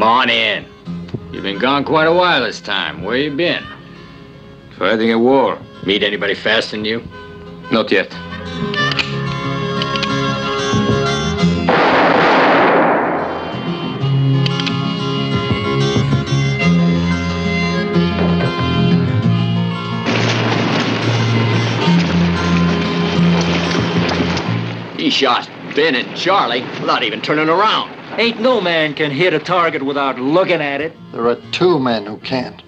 Come on in. You've been gone quite a while this time. Where you been? Fighting a war. Meet anybody faster than you? Not yet. He shot Ben and Charlie without even turning around. Ain't no man can hit a target without looking at it. There are two men who can't.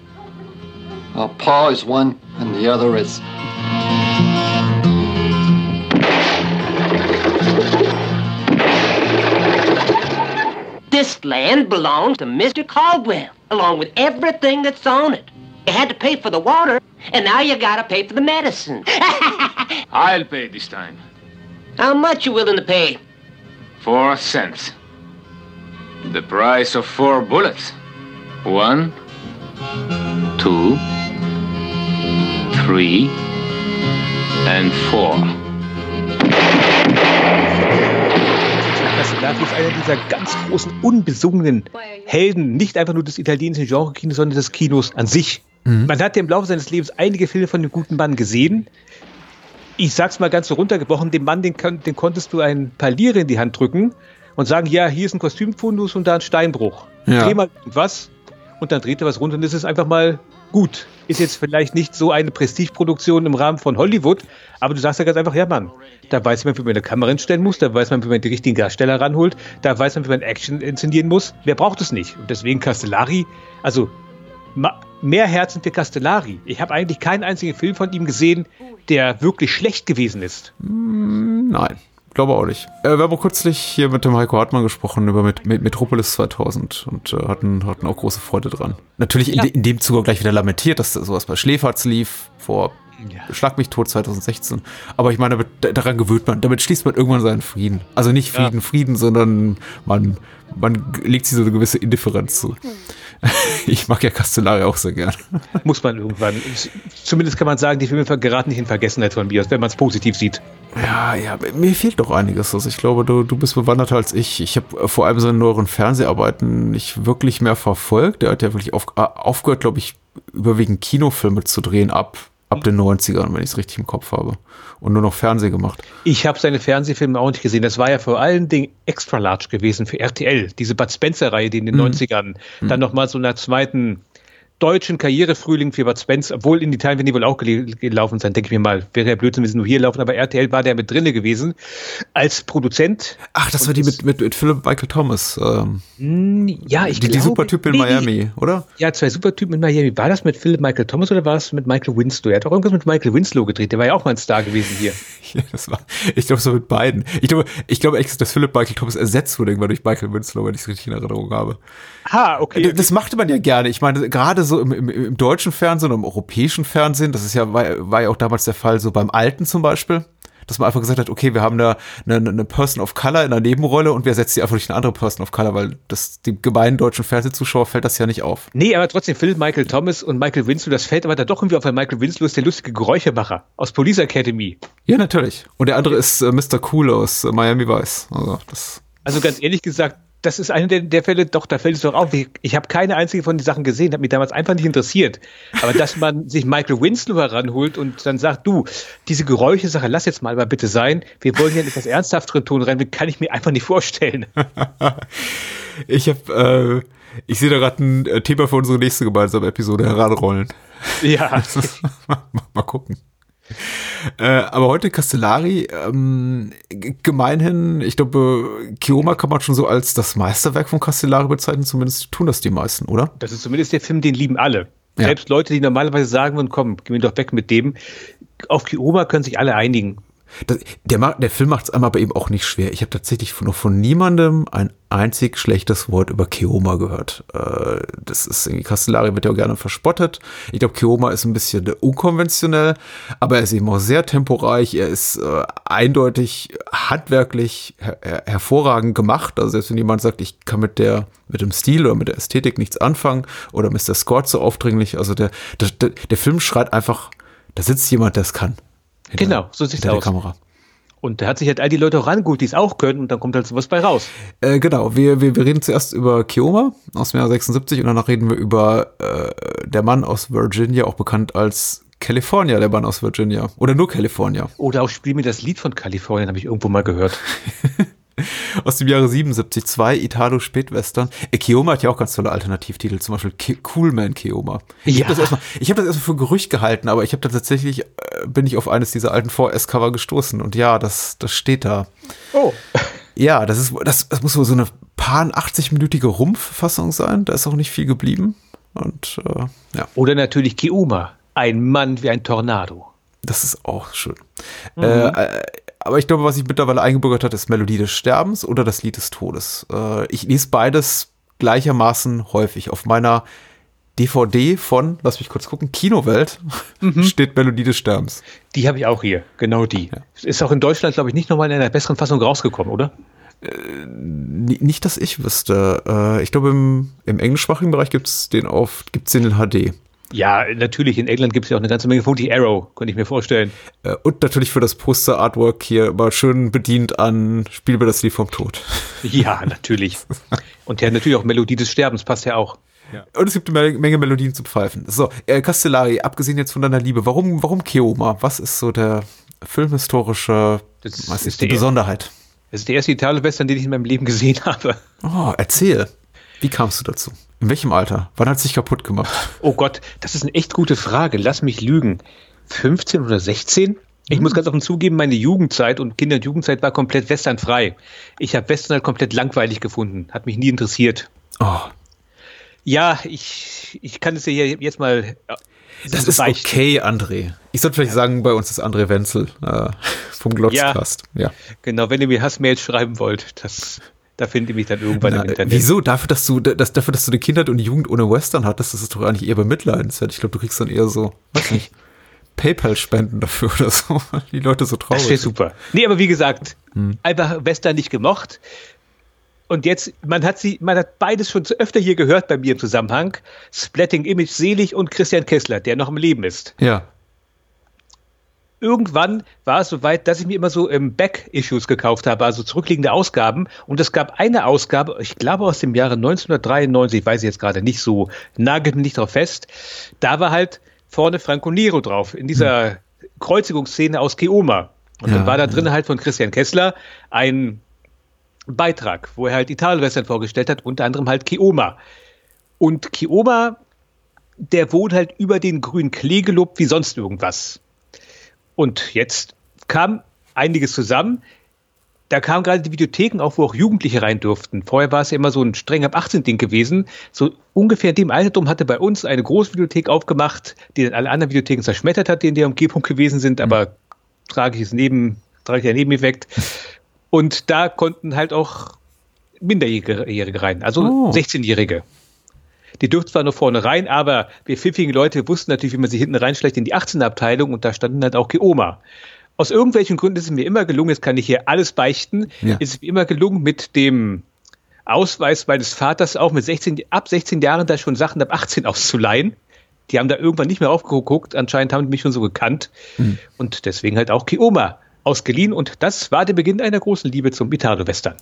Well, Paul is one, and the other is. This land belongs to Mr. Caldwell, along with everything that's on it. You had to pay for the water, and now you gotta pay for the medicine. I'll pay this time. How much you willing to pay? Four cents. The price of four bullets. One, two, three, and four. Castellati ist einer dieser ganz großen, unbesungenen Helden, nicht einfach nur des italienischen Genre-Kinos, sondern des Kinos an sich. Man hat ja im Laufe seines Lebens einige Filme von dem guten Mann gesehen. Ich sag's mal ganz so runtergebrochen, dem Mann, den, den konntest du ein paar Lire in die Hand drücken und sagen, ja, hier ist ein Kostümfundus und da ein Steinbruch. Ja. Dreh mal was und dann dreht er was runter und das ist einfach mal gut. Ist jetzt vielleicht nicht so eine Prestigeproduktion im Rahmen von Hollywood, aber du sagst ja ganz einfach, ja Mann, da weiß man, wie man eine Kamera hinstellen muss, da weiß man, wie man die richtigen Darsteller ranholt, da weiß man, wie man Action inszenieren muss. Wer braucht es nicht? Und deswegen Castellari, also mehr Herzen für Castellari. Ich habe eigentlich keinen einzigen Film von ihm gesehen, der wirklich schlecht gewesen ist. Nein, glaube auch nicht. Äh, wir haben auch kürzlich hier mit dem Heiko Hartmann gesprochen über mit, mit Metropolis 2000 und äh, hatten, hatten auch große Freude dran. Natürlich in, Ja. de, in dem Zuge auch gleich wieder lamentiert, dass sowas bei Schläferz lief vor Ja. Schlag mich tot 2016. Aber ich meine, damit, daran gewöhnt man, damit schließt man irgendwann seinen Frieden. Also nicht Ja. Frieden, Frieden, sondern man, man legt sich so eine gewisse Indifferenz zu. Ich mag ja Castellari auch sehr gern. Muss man irgendwann. Zumindest kann man sagen, die Filme geraten nicht in Vergessenheit von mir, wenn man es positiv sieht. Ja, ja, mir fehlt doch einiges. Also ich glaube, du, du bist bewanderter als ich. Ich habe vor allem seine neueren Fernseharbeiten nicht wirklich mehr verfolgt. Der hat ja wirklich auf, äh, aufgehört, glaube ich, überwiegend Kinofilme zu drehen ab, ab den 90ern, wenn ich es richtig im Kopf habe. Und nur noch Fernseh gemacht. Ich habe seine Fernsehfilme auch nicht gesehen. Das war ja vor allen Dingen extra large gewesen für RTL. Diese Bud Spencer-Reihe, die in den 90ern dann nochmal so einer zweiten deutschen Karrierefrühling für Bud Spencer, obwohl in Italien werden die wohl auch gel gelaufen sein, denke ich mir mal. Wäre ja Blödsinn, wenn sie nur hier laufen, aber RTL war der mit drinne gewesen als Produzent. Ach, das war die mit, mit, mit Philip Michael Thomas. Ähm, Hm, Ja, ich die, die glaube, Supertypen in nee, die- Miami, oder? Ja, zwei Supertypen in Miami. War das mit Philip Michael Thomas oder war es mit Michael Winslow? Er hat auch irgendwas mit Michael Winslow gedreht. Der war ja auch mal ein Star gewesen hier. Ja, das war, ich glaube, so mit beiden. Ich glaube, ich glaube echt, dass Philip Michael Thomas ersetzt wurde irgendwann durch Michael Winslow, wenn ich es richtig in Erinnerung habe. Ha, okay. Das machte man ja gerne. Ich meine, gerade so im, im, im deutschen Fernsehen und im europäischen Fernsehen, das ist ja, war, war ja auch damals der Fall, so beim Alten zum Beispiel, dass man einfach gesagt hat, okay, wir haben da eine, eine Person of Color in der Nebenrolle und wir setzen die einfach durch eine andere Person of Color, weil das dem gemeinen deutschen Fernsehzuschauer fällt das ja nicht auf. Nee, aber trotzdem, Phil Michael Thomas und Michael Winslow, das fällt aber da doch irgendwie auf, weil Michael Winslow ist der lustige Geräuschemacher aus Police Academy. Ja, natürlich. Und der andere ist äh, Mr. Cool aus äh, Miami Vice. Also das. Also ganz ehrlich gesagt, das ist einer der, der Fälle, doch, da fällt es doch auf. Ich, ich habe keine einzige von den Sachen gesehen, hat mich damals einfach nicht interessiert. Aber dass man sich Michael Winslow heranholt und dann sagt, du, diese Geräuschesache, lass jetzt mal mal bitte sein. Wir wollen hier etwas ernsthafteren Ton rein, kann ich mir einfach nicht vorstellen. Ich habe, äh, ich sehe da gerade ein äh, Thema für unsere nächste gemeinsame Episode heranrollen. ja. mal, mal gucken. Äh, aber heute Castellari, ähm, gemeinhin, ich glaube, Kioma kann man schon so als das Meisterwerk von Castellari bezeichnen, zumindest tun das die meisten, oder? Das ist zumindest der Film, den lieben alle. Ja. Selbst Leute, die normalerweise sagen würden, komm, geh mir doch weg mit dem. Auf Kioma können sich alle einigen. Das, der, der Film macht es einmal bei ihm auch nicht schwer. Ich habe tatsächlich noch von niemandem ein einzig schlechtes Wort über Keoma gehört. Äh, das ist irgendwie, Castellari wird ja auch gerne verspottet. Ich glaube, Keoma ist ein bisschen unkonventionell, aber er ist eben auch sehr temporeich. Er ist äh, eindeutig handwerklich her her hervorragend gemacht. Also selbst wenn jemand sagt, ich kann mit der mit dem Stil oder mit der Ästhetik nichts anfangen oder der Score zu aufdringlich. Also der, der, der Film schreit einfach, da sitzt jemand, der es kann. Hinter- Genau, so sieht's hinter aus. Der Kamera. Und da hat sich halt all die Leute auch rangeholt, die es auch können und dann kommt halt sowas bei raus. Äh, genau, wir, wir, wir reden zuerst über Keoma aus dem Jahr 76 und danach reden wir über äh, der Mann aus Virginia, auch bekannt als California, der Mann aus Virginia. Oder nur California. Oder auch Spiel mir das Lied von Kalifornien, habe ich irgendwo mal gehört. Aus dem Jahre 77, zwei Italo-Spätwestern. Äh, Keoma hat ja auch ganz tolle Alternativtitel, zum Beispiel Ke Cool Man Keoma. Ich Ja. habe das erstmal hab erstmal für Gerücht gehalten, aber ich habe tatsächlich, äh, bin ich auf eines dieser alten 4S-Cover gestoßen und ja, das, das steht da. Oh. Ja, das ist, das, das muss wohl so eine paar 80-minütige Rumpffassung sein. Da ist auch nicht viel geblieben. Und äh, ja, Oder natürlich Keoma, ein Mann wie ein Tornado. das ist auch schön. Äh, äh, aber ich glaube, was sich mittlerweile eingebürgert hat, ist Melodie des Sterbens oder das Lied des Todes. Äh, ich lese beides gleichermaßen häufig. Auf meiner DVD von, lass mich kurz gucken, Kinowelt steht Melodie des Sterbens. Die habe ich auch hier, genau die. Ist auch in Deutschland, glaube ich, nicht nochmal in einer besseren Fassung rausgekommen, oder? N nicht, dass ich wüsste. Äh, ich glaube, im, im englischsprachigen Bereich gibt's den auf, gibt's den in HD. Ja, natürlich, in England gibt es ja auch eine ganze Menge Funky Arrow, könnte ich mir vorstellen. Äh, und natürlich für das Poster-Artwork hier mal schön bedient an Spiel mir das Lied vom Tod. Ja, natürlich. Und ja, natürlich auch Melodie des Sterbens passt ja auch. Und es gibt eine Menge- Menge Melodien zu pfeifen. So, äh, Castellari, abgesehen jetzt von deiner Liebe, warum, warum Keoma? Was ist so der filmhistorische, Das was ist ist die der- Besonderheit? Das ist der erste Italo-Western, den ich in meinem Leben gesehen habe. Oh, erzähl. Wie kamst du dazu? In welchem Alter? Wann hat es dich kaputt gemacht? Oh Gott, das ist eine echt gute Frage. Lass mich lügen. 15 oder 16? Ich muss ganz offen zugeben, meine Jugendzeit und Kinder- und Jugendzeit war komplett westernfrei. Ich habe Western halt komplett langweilig gefunden. Hat mich nie interessiert. Oh, Ja, ich, ich kann es dir hier jetzt mal. äh, das ist beichten. okay, André. Ich sollte vielleicht sagen, bei uns ist André Wenzel äh, vom Glotzcast. Ja. Genau, wenn ihr mir Hassmails schreiben wollt, das, da findet ihr mich dann irgendwann Na, im Internet. wieso? Dafür, dass du, das, dafür, dass du eine Kindheit und eine Jugend ohne Western hattest, das ist doch eigentlich eher bemitleidenswert. Ich glaube, du kriegst dann eher so, weiß nicht, PayPal-Spenden dafür oder so, weil die Leute so traurig Das sind. super. Nee, aber wie gesagt, einfach Western nicht gemocht. Und jetzt, man hat sie, man hat beides schon zu öfter hier gehört bei mir im Zusammenhang. Splatting Image Selig und Christian Kessler, der noch im Leben ist. Ja. Irgendwann war es soweit, dass ich mir immer so ähm, Back-Issues gekauft habe, also zurückliegende Ausgaben. Und es gab eine Ausgabe, ich glaube aus dem Jahre 1993, weiß ich jetzt gerade nicht so, nagelt mich nicht drauf fest. Da war halt vorne Franco Nero drauf, in dieser Kreuzigungsszene aus Keoma. Und Ja, dann war da drin halt von Christian Kessler ein Beitrag, wo er halt Italien-Western vorgestellt hat, unter anderem halt Keoma. Und Keoma, der wohnt halt über den grünen Klee gelobt wie sonst irgendwas. Und jetzt kam einiges zusammen. Da kamen gerade die Videotheken auf, wo auch Jugendliche rein durften. Vorher war es ja immer so ein streng ab 18-Ding gewesen. So ungefähr in dem Altertum hatte bei uns eine Großvideothek aufgemacht, die dann alle anderen Videotheken zerschmettert hat, die in der Umgebung gewesen sind, aber tragisches Neben, tragischer Nebeneffekt. Und da konnten halt auch Minderjährige rein, also Oh. 16-Jährige. Die durften zwar nur vorne rein, aber wir pfiffigen Leute wussten natürlich, wie man sie hinten reinschleicht in die 18er-Abteilung und da standen halt auch Geoma. Aus irgendwelchen Gründen ist es mir immer gelungen, jetzt kann ich hier alles beichten, Ja. ist es mir immer gelungen, mit dem Ausweis meines Vaters auch mit 16, ab 16 Jahren da schon Sachen ab 18 auszuleihen. Die haben da irgendwann nicht mehr aufgeguckt, anscheinend haben die mich schon so gekannt. Und deswegen halt auch Keoma ausgeliehen. Und das war der Beginn einer großen Liebe zum Italo-Western.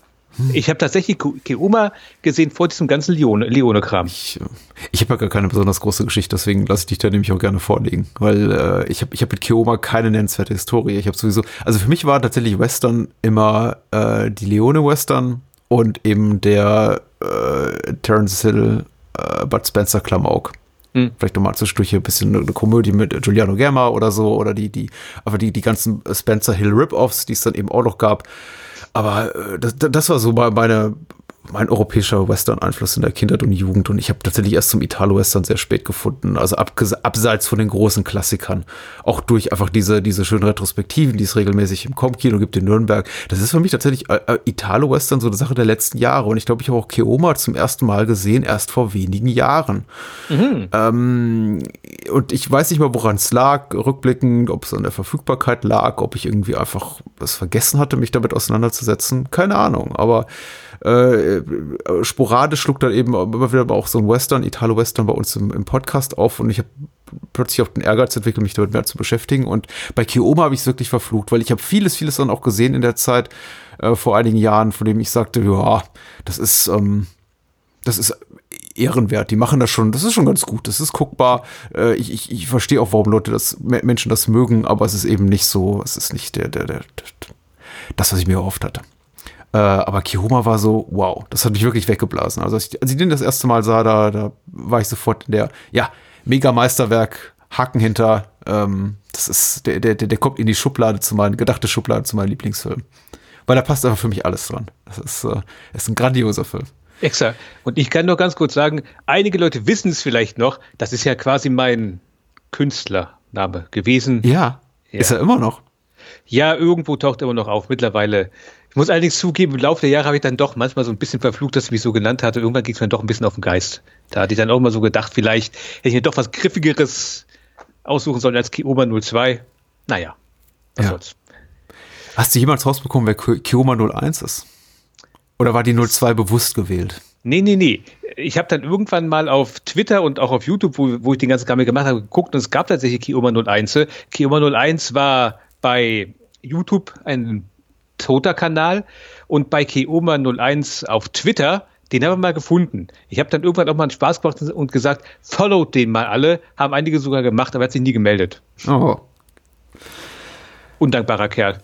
Ich habe tatsächlich Ke- Keoma gesehen vor diesem ganzen Leone- Leone-Kram. Ich, äh, ich habe ja gar keine besonders große Geschichte, deswegen lasse ich dich da nämlich auch gerne vorlegen, weil äh, ich habe ich hab mit Keoma keine nennenswerte Historie. Ich habe sowieso, also für mich war tatsächlich Western immer äh, die Leone-Western und eben der äh, Terence Hill, äh, Bud Spencer Klamauk. Hm. Vielleicht nochmal zwischendurch hier ein bisschen eine Komödie mit Giuliano Gemma oder so oder die, die, aber die, die ganzen Spencer Hill Rip-Offs, die es dann eben auch noch gab. Aber äh, das, das war so meine, mein europäischer Western-Einfluss in der Kindheit und Jugend. Und ich habe tatsächlich erst zum Italo-Western sehr spät gefunden. Also abseits von den großen Klassikern. Auch durch einfach diese, diese schönen Retrospektiven, die es regelmäßig im Com-Kino gibt in Nürnberg. Das ist für mich tatsächlich äh, äh, Italo-Western so eine Sache der letzten Jahre. Und ich glaube, ich habe auch Keoma zum ersten Mal gesehen, erst vor wenigen Jahren. Ähm, und ich weiß nicht mal, woran es lag, rückblickend, ob es an der Verfügbarkeit lag, ob ich irgendwie einfach es vergessen hatte, mich damit auseinanderzusetzen. Keine Ahnung. Aber äh, sporadisch schlug dann eben immer wieder auch so ein Western, Italo-Western bei uns im, im Podcast auf und ich habe plötzlich auch den Ehrgeiz entwickelt, mich damit mehr zu beschäftigen. Und bei Kioma habe ich es wirklich verflucht, weil ich habe vieles, vieles dann auch gesehen in der Zeit äh, vor einigen Jahren, von dem ich sagte, ja, das ist, ähm, das ist ehrenwert. Die machen das schon, das ist schon ganz gut, das ist guckbar. Äh, ich, ich, ich verstehe auch, warum Leute das, Menschen das mögen, aber es ist eben nicht so, es ist nicht der, der, der, der das, was ich mir erhofft hatte. Äh, aber Kihoma war so, wow, das hat mich wirklich weggeblasen. Also als ich, als ich den das erste Mal sah, da, da war ich sofort in der, ja, Mega-Meisterwerk, Haken hinter. Ähm, das ist, der, der, der kommt in die Schublade zu meinen, gedachte Schublade zu meinem Lieblingsfilm. Weil da passt einfach für mich alles dran. Das ist, äh, ist ein grandioser Film. Exakt. Und ich kann nur ganz kurz sagen, einige Leute wissen es vielleicht noch, das ist ja quasi mein Künstlername gewesen. Ja, ja. ist er immer noch. Ja, irgendwo taucht er immer noch auf. Mittlerweile ich muss allerdings zugeben, im Laufe der Jahre habe ich dann doch manchmal so ein bisschen verflucht, dass ich mich so genannt hatte. Irgendwann ging es mir doch ein bisschen auf den Geist. Da hatte ich dann auch mal so gedacht, vielleicht hätte ich mir doch was Griffigeres aussuchen sollen als Kioma 02. Naja, was ja. soll's. Hast du jemals rausbekommen, wer Kioma 01 ist? Oder war die 02 bewusst gewählt? Nee, nee, nee. Ich habe dann irgendwann mal auf Twitter und auch auf YouTube, wo, wo ich den ganzen Gammel gemacht habe, geguckt und es gab tatsächlich Kioma 01. Kioma 01 war bei YouTube ein toter Kanal. Und bei Keoma 01 auf Twitter, den haben wir mal gefunden. Ich habe dann irgendwann auch mal einen Spaß gemacht und gesagt, followt den mal alle. Haben einige sogar gemacht, aber er hat sich nie gemeldet. Oh. Undankbarer Kerl.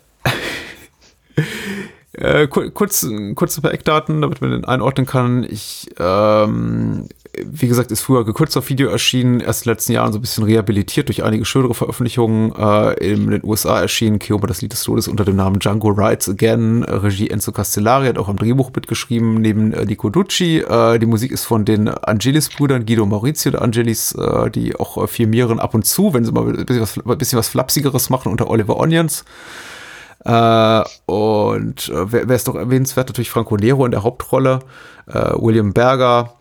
Äh, kurz, kurz ein paar Eckdaten, damit man den einordnen kann. Ich, ähm, wie gesagt, ist früher gekürzt auf Video erschienen, erst in den letzten Jahren so ein bisschen rehabilitiert durch einige schönere Veröffentlichungen. Äh, in den USA erschienen Kioma das Lied des Todes unter dem Namen Django Rides Again. Regie Enzo Castellari hat auch am Drehbuch mitgeschrieben, neben äh, Nico Ducci. Äh, die Musik ist von den Angelis-Brüdern, Guido Maurizio der Angelis, äh, die auch äh, firmieren ab und zu, wenn sie mal ein bisschen was, ein bisschen was Flapsigeres machen, unter Oliver Onions. Äh, und äh, wer, wer ist doch erwähnenswert? Natürlich Franco Nero in der Hauptrolle, äh, William Berger,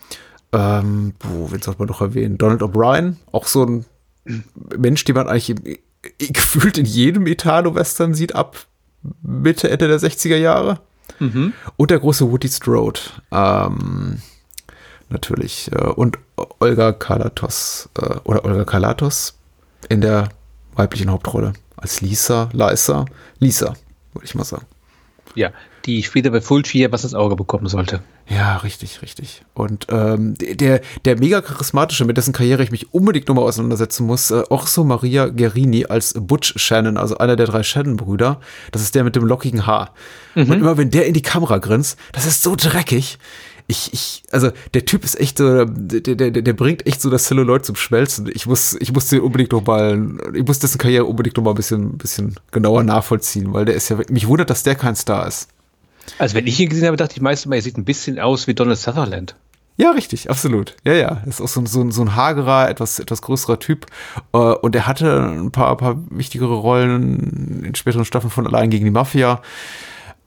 ähm, wo, wen sollte man noch erwähnen? Donald O'Brien, auch so ein Mensch, den man eigentlich im, gefühlt in jedem Italo-Western sieht, ab Mitte, Ende der 60er Jahre. Mhm. Und der große Woody Strode. Ähm, natürlich. Äh, und Olga Kalatos, äh, oder Olga Kalatos in der weiblichen Hauptrolle als Lisa, Lisa, Lisa, würde ich mal sagen. Ja, die später bei Fulci was ins Auge bekommen sollte. Ja, richtig, richtig. Und ähm, der, der mega charismatische, mit dessen Karriere ich mich unbedingt nochmal auseinandersetzen muss, äh, Orso Maria Gerini als Butch Shannon, also einer der drei Shannon-Brüder. Das ist der mit dem lockigen Haar. Mhm. Und immer wenn der in die Kamera grinst, das ist so dreckig ich, ich, also der Typ ist echt so, der, der, der bringt echt so das Celluloid zum Schmelzen. Ich muss, ich muss den unbedingt noch mal, ich muss dessen Karriere unbedingt noch mal ein bisschen, bisschen genauer nachvollziehen, weil der ist ja, mich wundert, dass der kein Star ist. Also wenn ich ihn gesehen habe, dachte ich meistens mal, er sieht ein bisschen aus wie Donald Sutherland. Ja, richtig, absolut. Ja, ja. ist auch so, so, so ein hagerer, etwas, etwas größerer Typ. Äh, und er hatte ein paar, paar wichtigere Rollen in späteren Staffeln von Allein gegen die Mafia.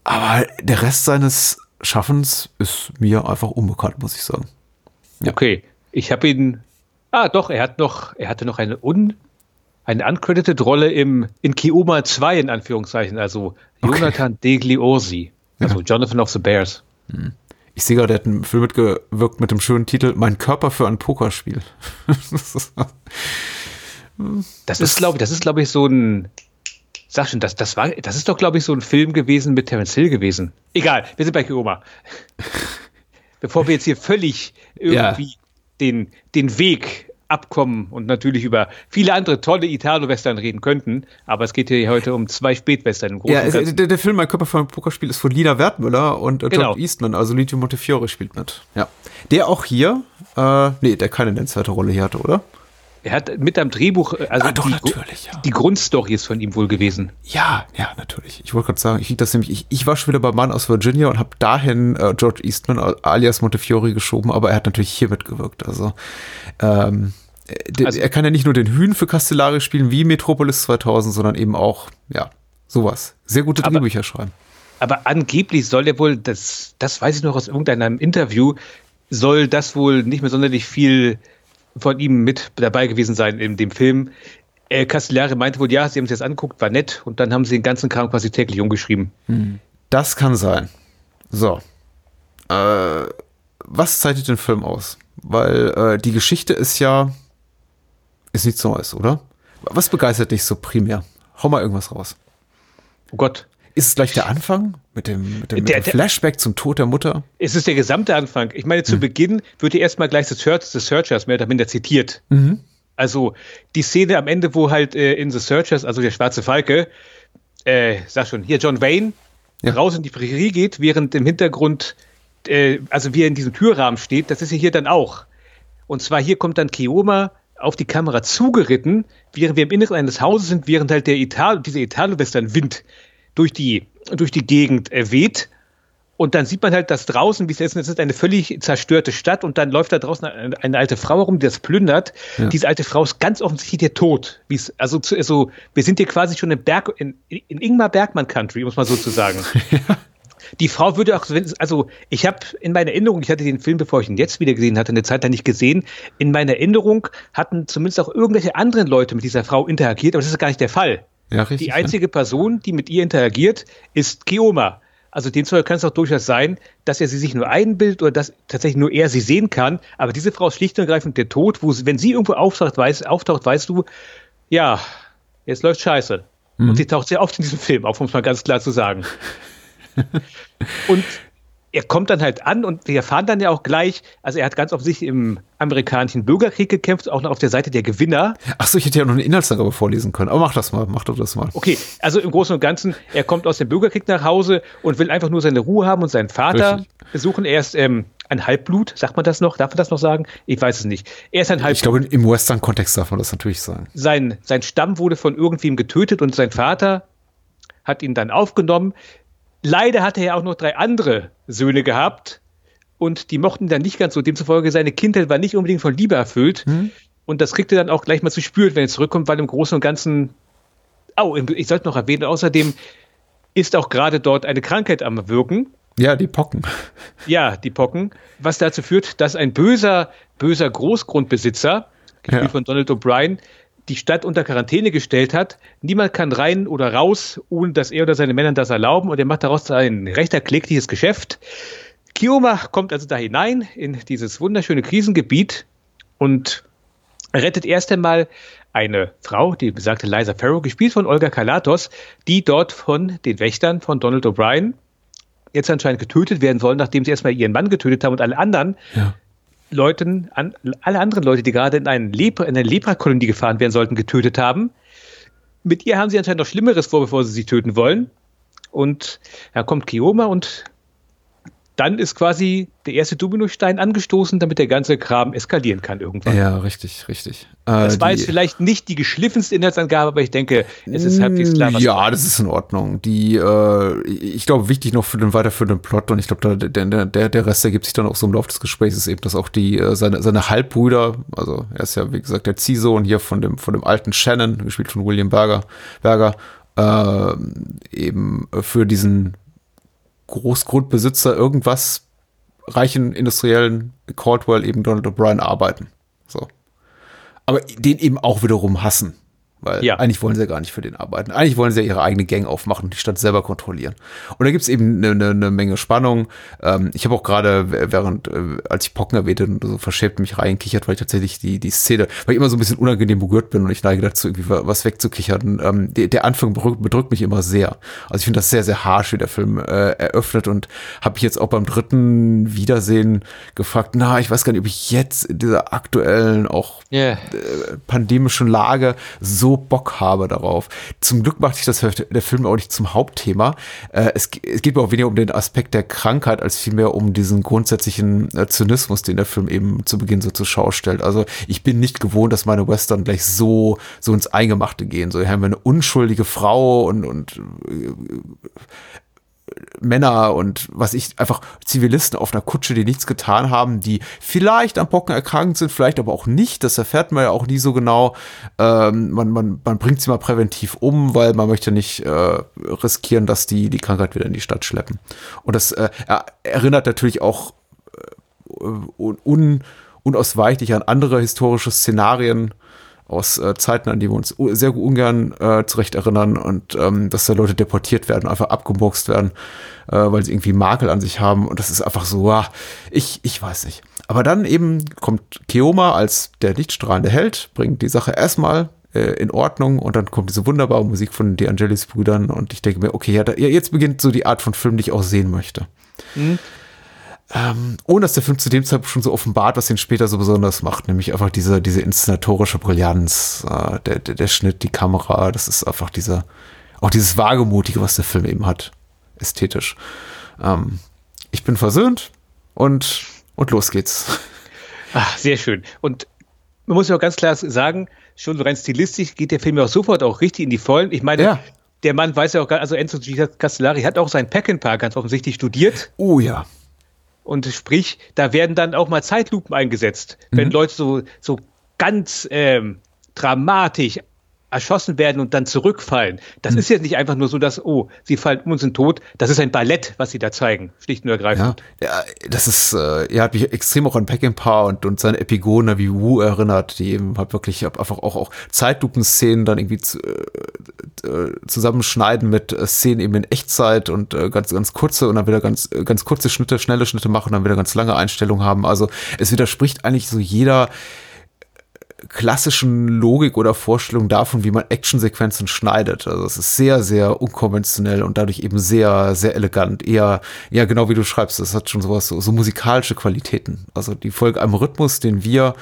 Aber der Rest seines Schaffens ist mir einfach unbekannt, muss ich sagen. Ja. Okay, ich habe ihn. Ah, doch, er hat noch, er hatte noch eine un, eine uncredited Rolle im in Kioma 2 in Anführungszeichen, also Jonathan okay. Degli Orsi, also ja. Jonathan of the Bears. Hm. Ich sehe gerade, er hat einen Film mitgewirkt mit dem schönen Titel Mein Körper für ein Pokerspiel. das ist, glaube ich, das ist, glaube ich, so ein Sag schon, das, das, war, das ist doch, glaube ich, so ein Film gewesen mit Terence Hill gewesen. Egal, wir sind bei Kioma. Bevor wir jetzt hier völlig irgendwie ja. den, den Weg abkommen und natürlich über viele andere tolle Italo-Western reden könnten, aber es geht hier heute um zwei Spätwestern im Großen Ja, es, der, der, Film Mein Körper von Pokerspiel ist von Lina Wertmüller und äh, genau. John Eastman, also Luigi Montefiore spielt mit. Ja. Der auch hier, äh, nee, der keine nennenswerte Rolle hier hatte, oder? Er hat mit am Drehbuch, äh, also ah, doch, die, natürlich, ja. die Grundstory ist von ihm wohl gewesen. Ja, ja, natürlich. Ich wollte gerade sagen, ich das nämlich, ich, ich war schon wieder beim Mann aus Virginia und habe dahin äh, George Eastman alias Montefiore geschoben, aber er hat natürlich hier mitgewirkt. Also, ähm, äh, also, er kann ja nicht nur den Hühn für Castellari spielen wie Metropolis 2000, sondern eben auch, ja, sowas. Sehr gute Drehbücher aber, schreiben. Aber angeblich soll er wohl, das, das weiß ich noch aus irgendeinem Interview, soll das wohl nicht mehr sonderlich viel von ihm mit dabei gewesen sein in dem Film. Äh, Castellari meinte wohl, ja, sie haben es jetzt anguckt, war nett und dann haben sie den ganzen Kram quasi täglich umgeschrieben. Hm. Das kann sein. So. Äh, was zeichnet den Film aus? Weil äh, die Geschichte ist ja Ist nichts Neues, oder? Was begeistert dich so primär? Hau mal irgendwas raus. Oh Gott. Ist es gleich der Anfang mit dem, mit dem, mit Der- dem der- Flashback zum Tod der Mutter? Es ist der gesamte Anfang. Ich meine, zu Beginn wird hier erstmal gleich das Search, The Searchers mehr oder minder zitiert. Also die Szene am Ende, wo halt äh, in The Searchers, also der schwarze Falke, äh, sag schon, hier John Wayne Ja. raus in die Prärie geht, während im Hintergrund, äh, also wie er in diesem Türrahmen steht, das ist ja hier dann auch. Und zwar hier kommt dann Keoma auf die Kamera zugeritten, während wir im Inneren eines Hauses sind, während halt der Italo, dieser Italo-Western-Wind durch die, durch die Gegend äh, weht. Und dann sieht man halt, dass draußen, wie es ist, es ist eine völlig zerstörte Stadt und dann läuft da draußen eine, eine alte Frau herum, die das plündert. Diese alte Frau ist ganz offensichtlich der Tod. Wie es, also, zu, also, wir sind hier quasi schon im Berg, in, in Ingmar Bergmann Country, muss man so zu sagen. Die Frau würde auch, also ich habe in meiner Erinnerung, ich hatte den Film, bevor ich ihn jetzt wieder gesehen hatte, eine Zeit lang nicht gesehen. In meiner Erinnerung hatten zumindest auch irgendwelche anderen Leute mit dieser Frau interagiert, aber das ist gar nicht der Fall. Ja, richtig. Die einzige Person, die mit ihr interagiert, ist Kioma. Also demzufolge kann es auch durchaus sein, dass er sie sich nur einbildet oder dass tatsächlich nur er sie sehen kann. Aber diese Frau ist schlicht und ergreifend der Tod, wo sie, wenn sie irgendwo auftaucht, weiß, auftaucht, weißt du, ja, jetzt läuft scheiße. Und sie taucht sehr oft in diesem Film auf, um es mal ganz klar zu sagen. und er kommt dann halt an und wir erfahren dann ja auch gleich, also er hat ganz offensichtlich im amerikanischen Bürgerkrieg gekämpft, auch noch auf der Seite der Gewinner. Ach so, ich hätte ja noch eine Inhaltsangabe vorlesen können. Aber mach das mal, mach doch das mal. Okay, also im Großen und Ganzen, er kommt aus dem Bürgerkrieg nach Hause und will einfach nur seine Ruhe haben und seinen Vater Richtig. besuchen. Er ist ähm, ein Halbblut, sagt man das noch? Darf man das noch sagen? Ich weiß es nicht. Er ist ein Halbblut. Ich glaube, im Western-Kontext darf man das natürlich sagen. sein, sein Stamm wurde von irgendwem getötet und sein Vater hat ihn dann aufgenommen. Leider hatte er auch noch drei andere Söhne gehabt und die mochten dann nicht ganz so. Demzufolge seine Kindheit war nicht unbedingt von Liebe erfüllt. Und das kriegt er dann auch gleich mal zu spüren, wenn er zurückkommt, weil im Großen und Ganzen, oh, ich sollte noch erwähnen, außerdem ist auch gerade dort eine Krankheit am Wirken. Ja, die Pocken. Ja, die Pocken, was dazu führt, dass ein böser, böser Großgrundbesitzer, gespielt Ja. von Donald O'Brien, die Stadt unter Quarantäne gestellt hat. Niemand kann rein oder raus, ohne dass er oder seine Männer das erlauben und er macht daraus ein recht erklägliches Geschäft. Kioma kommt also da hinein in dieses wunderschöne Krisengebiet und rettet erst einmal eine Frau, die besagte Liza Farrow, gespielt von Olga Kalatos, die dort von den Wächtern von Donald O'Brien jetzt anscheinend getötet werden sollen, nachdem sie erstmal ihren Mann getötet haben und alle anderen Ja. Leuten, an, alle anderen Leute, die gerade in, einen Lepra, in eine Leprakolonie gefahren werden sollten, getötet haben. Mit ihr haben sie anscheinend noch Schlimmeres vor, bevor sie sie töten wollen. Und da kommt Kioma und dann ist quasi der erste Dominostein angestoßen, damit der ganze Kram eskalieren kann irgendwann. Ja, richtig, richtig. Das Äh, war die- jetzt vielleicht nicht die geschliffenste Inhaltsangabe, aber ich denke, es ist halbwegs klar, was Ja, das ist in Ordnung. Die, äh, ich glaube, wichtig noch für den weiterführenden Plot und ich glaube, der, der, der Rest ergibt sich dann auch so im Laufe des Gesprächs, ist eben, dass auch die, äh, seine, seine Halbbrüder, also er ist ja, wie gesagt, der Ziehsohn hier von dem, von dem alten Shannon, gespielt von William Berger, Berger, äh, eben für diesen Großgrundbesitzer irgendwas reichen industriellen Caldwell eben Donald O'Brien arbeiten. So. Aber den eben auch wiederum hassen. Weil Ja. eigentlich wollen sie ja gar nicht für den arbeiten. Eigentlich wollen sie ja ihre eigene Gang aufmachen und die Stadt selber kontrollieren. Und da gibt's eben eine, eine, eine Menge Spannung. Ähm, ich habe auch gerade, während, äh, als ich Pocken erwähnte, so verschämt mich reinkichert, weil ich tatsächlich die, die Szene, weil ich immer so ein bisschen unangenehm berührt bin und ich neige dazu, irgendwie wa- was wegzukichern. Ähm, der, der Anfang bedrückt, bedrückt mich immer sehr. Also ich finde das sehr, sehr harsh, wie der Film äh, eröffnet und habe mich jetzt auch beim dritten Wiedersehen gefragt, na, ich weiß gar nicht, ob ich jetzt in dieser aktuellen, auch Ja. äh, pandemischen Lage so Bock habe darauf. Zum Glück macht sich das der Film auch nicht zum Hauptthema. Äh, es, ge- es geht mir auch weniger um den Aspekt der Krankheit, als vielmehr um diesen grundsätzlichen äh, Zynismus, den der Film eben zu Beginn so zur Schau stellt. Also ich bin nicht gewohnt, dass meine Western gleich so, so ins Eingemachte gehen. So, hier haben wir eine unschuldige Frau und, und Männer und was ich, einfach Zivilisten auf einer Kutsche, die nichts getan haben, die vielleicht am Pocken erkrankt sind, vielleicht aber auch nicht. Das erfährt man ja auch nie so genau. Ähm, man, man, man bringt sie mal präventiv um, weil man möchte nicht äh, riskieren, dass die die Krankheit wieder in die Stadt schleppen. Und das äh, er- erinnert natürlich auch äh, un, unausweichlich an andere historische Szenarien aus äh, Zeiten, an die wir uns sehr ungern äh, zurecht erinnern und ähm, dass da Leute deportiert werden, einfach abgemurkst werden, äh, weil sie irgendwie Makel an sich haben und das ist einfach so, ah, ich, ich weiß nicht. Aber dann eben kommt Keoma als der lichtstrahlende Held, bringt die Sache erstmal äh, in Ordnung und dann kommt diese wunderbare Musik von De Angelis Brüdern und ich denke mir, okay, ja, da, ja, jetzt beginnt so die Art von Film, die ich auch sehen möchte. Ähm, ohne dass der Film zu dem Zeitpunkt schon so offenbart, was ihn später so besonders macht, nämlich einfach diese, diese inszenatorische Brillanz, äh, der, der, der Schnitt, die Kamera, das ist einfach dieser, auch dieses Wagemutige, was der Film eben hat, ästhetisch. Ähm, ich bin versöhnt und, und los geht's. Ach, sehr schön. Und man muss ja auch ganz klar sagen, schon so rein stilistisch geht der Film ja auch sofort auch richtig in die Vollen. Ich meine, Ja. der Mann weiß ja auch, gar- also Enzo G. Castellari hat auch sein Peckinpah ganz offensichtlich studiert. Oh ja. Und sprich, da werden dann auch mal Zeitlupen eingesetzt, wenn Mhm. Leute so, so ganz ähm, dramatisch erschossen werden und dann zurückfallen. Das ist jetzt nicht einfach nur so, dass, oh, sie fallen um und sind tot. Das ist ein Ballett, was sie da zeigen, schlicht und Ja, ergreifend. ja das ist, äh, er hat mich extrem auch an Peckinpah und, und seine Epigone wie Wu erinnert, die eben halt wirklich einfach auch, auch Zeitlupenszenen dann irgendwie zu, äh, äh, zusammenschneiden mit äh, Szenen eben in Echtzeit und äh, ganz, ganz kurze und dann wieder ganz, äh, ganz kurze Schnitte, schnelle Schnitte machen, dann wieder ganz lange Einstellungen haben. Also es widerspricht eigentlich so jeder klassischen Logik oder Vorstellung davon, wie man Actionsequenzen schneidet. Also es ist sehr, sehr unkonventionell und dadurch eben sehr, sehr elegant. Eher, ja, genau wie du schreibst, es hat schon sowas, so, so musikalische Qualitäten. Also die Folge einem Rhythmus, den wir,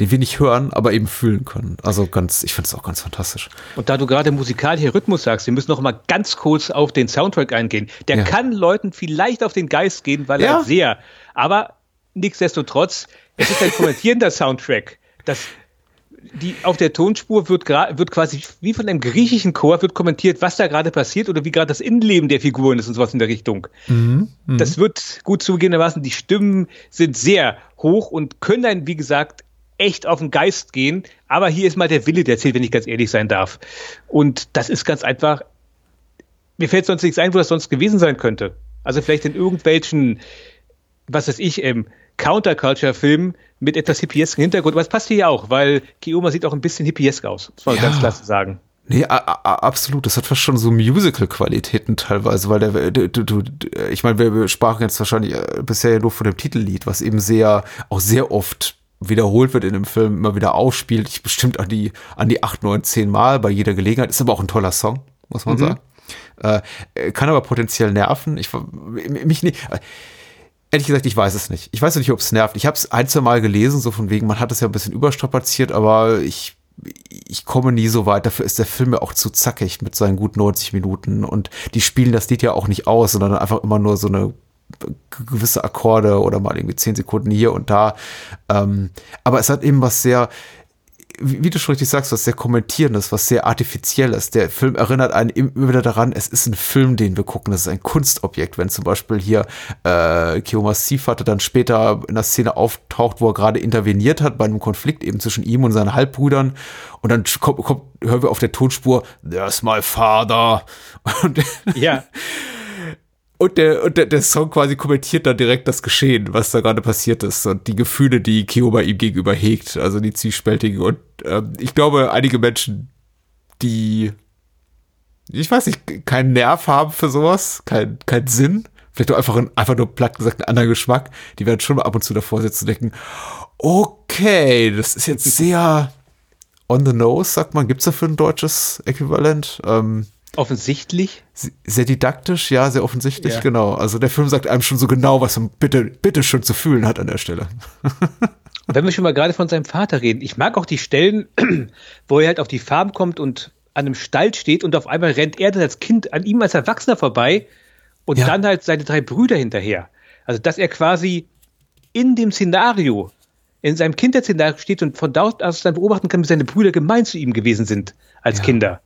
den wir nicht hören, aber eben fühlen können. Also ganz, ich finde es auch ganz fantastisch. Und da du gerade musikalischer Rhythmus sagst, wir müssen noch mal ganz kurz auf den Soundtrack eingehen. Der Ja. kann Leuten vielleicht auf den Geist gehen, weil Ja. er sehr, aber nichtsdestotrotz, es ist ein kommentierender Soundtrack. Das, die, auf der Tonspur wird, wird quasi wie von einem griechischen Chor wird kommentiert, was da gerade passiert oder wie gerade das Innenleben der Figuren ist und sowas in der Richtung. Das wird gut zugegebenermaßen, die Stimmen sind sehr hoch und können dann, wie gesagt, echt auf den Geist gehen. Aber hier ist mal der Wille, der zählt, wenn ich ganz ehrlich sein darf. Und das ist ganz einfach, mir fällt sonst nichts ein, wo das sonst gewesen sein könnte. Also vielleicht in irgendwelchen, was weiß ich, ähm, Counterculture-Filmen mit etwas hippiesken Hintergrund. Aber es passt hier ja auch, weil Kioma sieht auch ein bisschen hippiesk aus. Das man Ja. ganz klasse sagen. Nee, absolut. Das hat fast schon so Musical-Qualitäten teilweise, weil der, du, du, ich meine, wir, sprachen jetzt wahrscheinlich äh, bisher ja nur von dem Titellied, was eben sehr, auch sehr oft wiederholt wird in dem Film, immer wieder aufspielt. Ich bestimmt an die, an die acht, neun, zehn Mal bei jeder Gelegenheit. Ist aber auch ein toller Song, muss man sagen. Äh, äh, kann aber potenziell nerven. Ich mich nicht. Ehrlich gesagt, ich weiß es nicht. Ich weiß nicht, ob es nervt. Ich habe es ein, zwei Mal gelesen, so von wegen, man hat es ja ein bisschen überstrapaziert, aber ich, ich komme nie so weit. Dafür ist der Film ja auch zu zackig mit seinen gut 90 Minuten. Und die spielen das Lied ja auch nicht aus, sondern einfach immer nur so eine gewisse Akkorde oder mal irgendwie 10 Sekunden hier und da. Ähm, aber es hat eben was sehr, wie, du schon richtig sagst, was sehr kommentierendes, was sehr artifizielles. Der Film erinnert einen immer wieder daran, es ist ein Film, den wir gucken, das ist ein Kunstobjekt. Wenn zum Beispiel hier äh, Kiyoma Sifate dann später in der Szene auftaucht, wo er gerade interveniert hat bei einem Konflikt eben zwischen ihm und seinen Halbbrüdern und dann kommt, kommt, hören wir auf der Tonspur, there's my father. Und Ja, und der, und der, der Song quasi kommentiert dann direkt das Geschehen, was da gerade passiert ist und die Gefühle, die Kiyoma ihm gegenüber hegt, also die zwiespältigen. Und ähm, ich glaube, einige Menschen, die, ich weiß nicht, keinen Nerv haben für sowas, keinen keinen Sinn, vielleicht auch einfach, ein- einfach nur platt gesagt einen anderen Geschmack, die werden schon mal ab und zu davor sitzen und denken, okay, das ist jetzt sehr on the nose, sagt man. Gibt's dafür ein deutsches Äquivalent? Ähm, offensichtlich. sehr didaktisch, ja, sehr offensichtlich, Ja. genau. Also der Film sagt einem schon so genau, was man bitte, bitte schon zu fühlen hat an der Stelle. Und wenn wir schon mal gerade von seinem Vater reden, ich mag auch die Stellen, wo er halt auf die Farm kommt und an einem Stall steht und auf einmal rennt er dann als Kind an ihm als Erwachsener vorbei und Ja. dann halt seine drei Brüder hinterher. Also, dass er quasi in dem Szenario, in seinem Kinderszenario steht und von dort aus dann beobachten kann, wie seine Brüder gemein zu ihm gewesen sind als Ja. Kinder.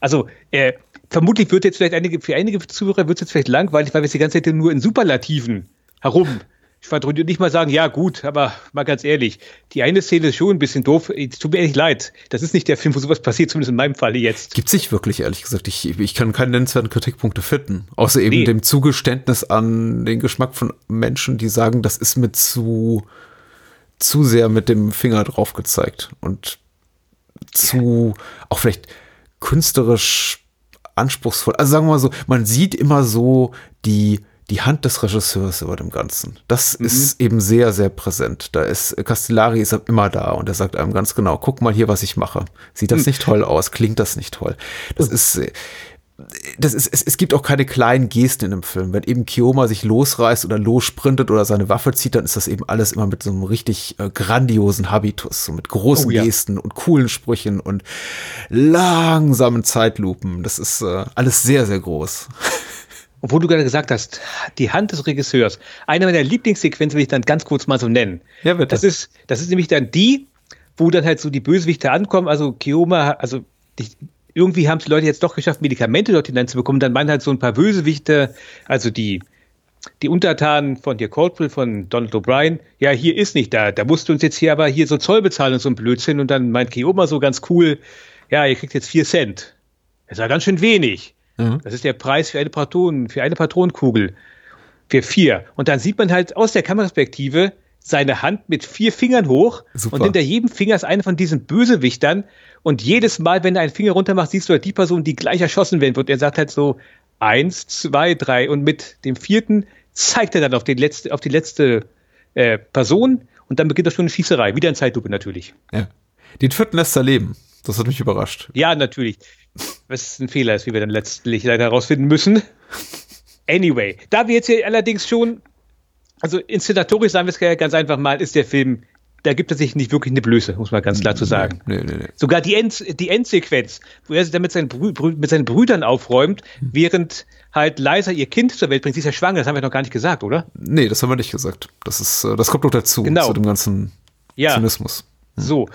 Also, äh, vermutlich wird jetzt vielleicht einige, für einige Zuhörer wird es jetzt vielleicht langweilig, weil wir es die ganze Zeit nur in Superlativen herum schwadronieren und nicht mal sagen, ja gut, aber mal ganz ehrlich, die eine Szene ist schon ein bisschen doof. Es tut mir ehrlich leid. Das ist nicht der Film, wo sowas passiert, zumindest in meinem Falle jetzt. Gibt sich wirklich, ehrlich gesagt. Ich, ich kann keine nennenswerten Kritikpunkte finden. Außer eben Nee. dem Zugeständnis an den Geschmack von Menschen, die sagen, das ist mir zu, zu sehr mit dem Finger drauf gezeigt. Und zu, auch vielleicht künstlerisch anspruchsvoll. Also sagen wir mal so, man sieht immer so die, die Hand des Regisseurs über dem Ganzen. Das Mhm. ist eben sehr, sehr präsent. Da ist Castellari ist immer da und er sagt einem ganz genau, guck mal hier, was ich mache. Sieht Mhm. das nicht toll aus? Klingt das nicht toll? Das ist, äh, das ist, es, es gibt auch keine kleinen Gesten in dem Film. Wenn eben Kioma sich losreißt oder lossprintet oder seine Waffe zieht, dann ist das eben alles immer mit so einem richtig äh, grandiosen Habitus, so mit großen Oh ja. Gesten und coolen Sprüchen und langsamen Zeitlupen. Das ist äh, alles sehr, sehr groß. Und wo du gerade gesagt hast, die Hand des Regisseurs, eine meiner Lieblingssequenzen will ich dann ganz kurz mal so nennen. Ja, bitte. Das ist, das ist nämlich dann die, wo dann halt so die Bösewichte ankommen, also Kioma, also die, irgendwie haben es die Leute jetzt doch geschafft, Medikamente dort hineinzubekommen, dann waren halt so ein paar Bösewichte, also die, die Untertanen von dir Coldwell, von Donald O'Brien, ja, hier ist nicht da, da musst du uns jetzt hier aber hier so Zoll bezahlen und so ein Blödsinn und dann meint Kioma so ganz cool, ja, ihr kriegt jetzt vier Cent. Das ist ja ganz schön wenig. Das ist der Preis für eine Patronen, für eine Patronenkugel. Für vier. Und dann sieht man halt aus der Kameraperspektive seine Hand mit vier Fingern hoch Super. und hinter jedem Finger ist einer von diesen Bösewichtern und jedes Mal, wenn er einen Finger runter macht, siehst du halt die Person, die gleich erschossen werden wird. Er sagt halt so eins, zwei, drei und mit dem vierten zeigt er dann auf die letzte, auf die letzte äh, Person und dann beginnt auch schon eine Schießerei. Wieder in Zeitlupe natürlich. Ja. Den vierten lässt er leben. Das hat mich überrascht. Ja, natürlich. Was ein Fehler ist, wie wir dann letztlich leider herausfinden müssen. Anyway, da wir jetzt hier allerdings schon, also inszenatorisch sagen wir es ganz einfach mal, ist der Film, da gibt es sich nicht wirklich eine Blöße, muss man ganz klar zu sagen. Nee, nee, nee. Sogar die, End, die Endsequenz, wo er sich dann mit seinen, Brü mit seinen Brüdern aufräumt, während halt Liza ihr Kind zur Welt bringt. Sie ist ja schwanger, das haben wir noch gar nicht gesagt, oder? Nee, das haben wir nicht gesagt. Das ist, äh, das kommt noch dazu, Genau. zu dem ganzen Ja. Zynismus. So,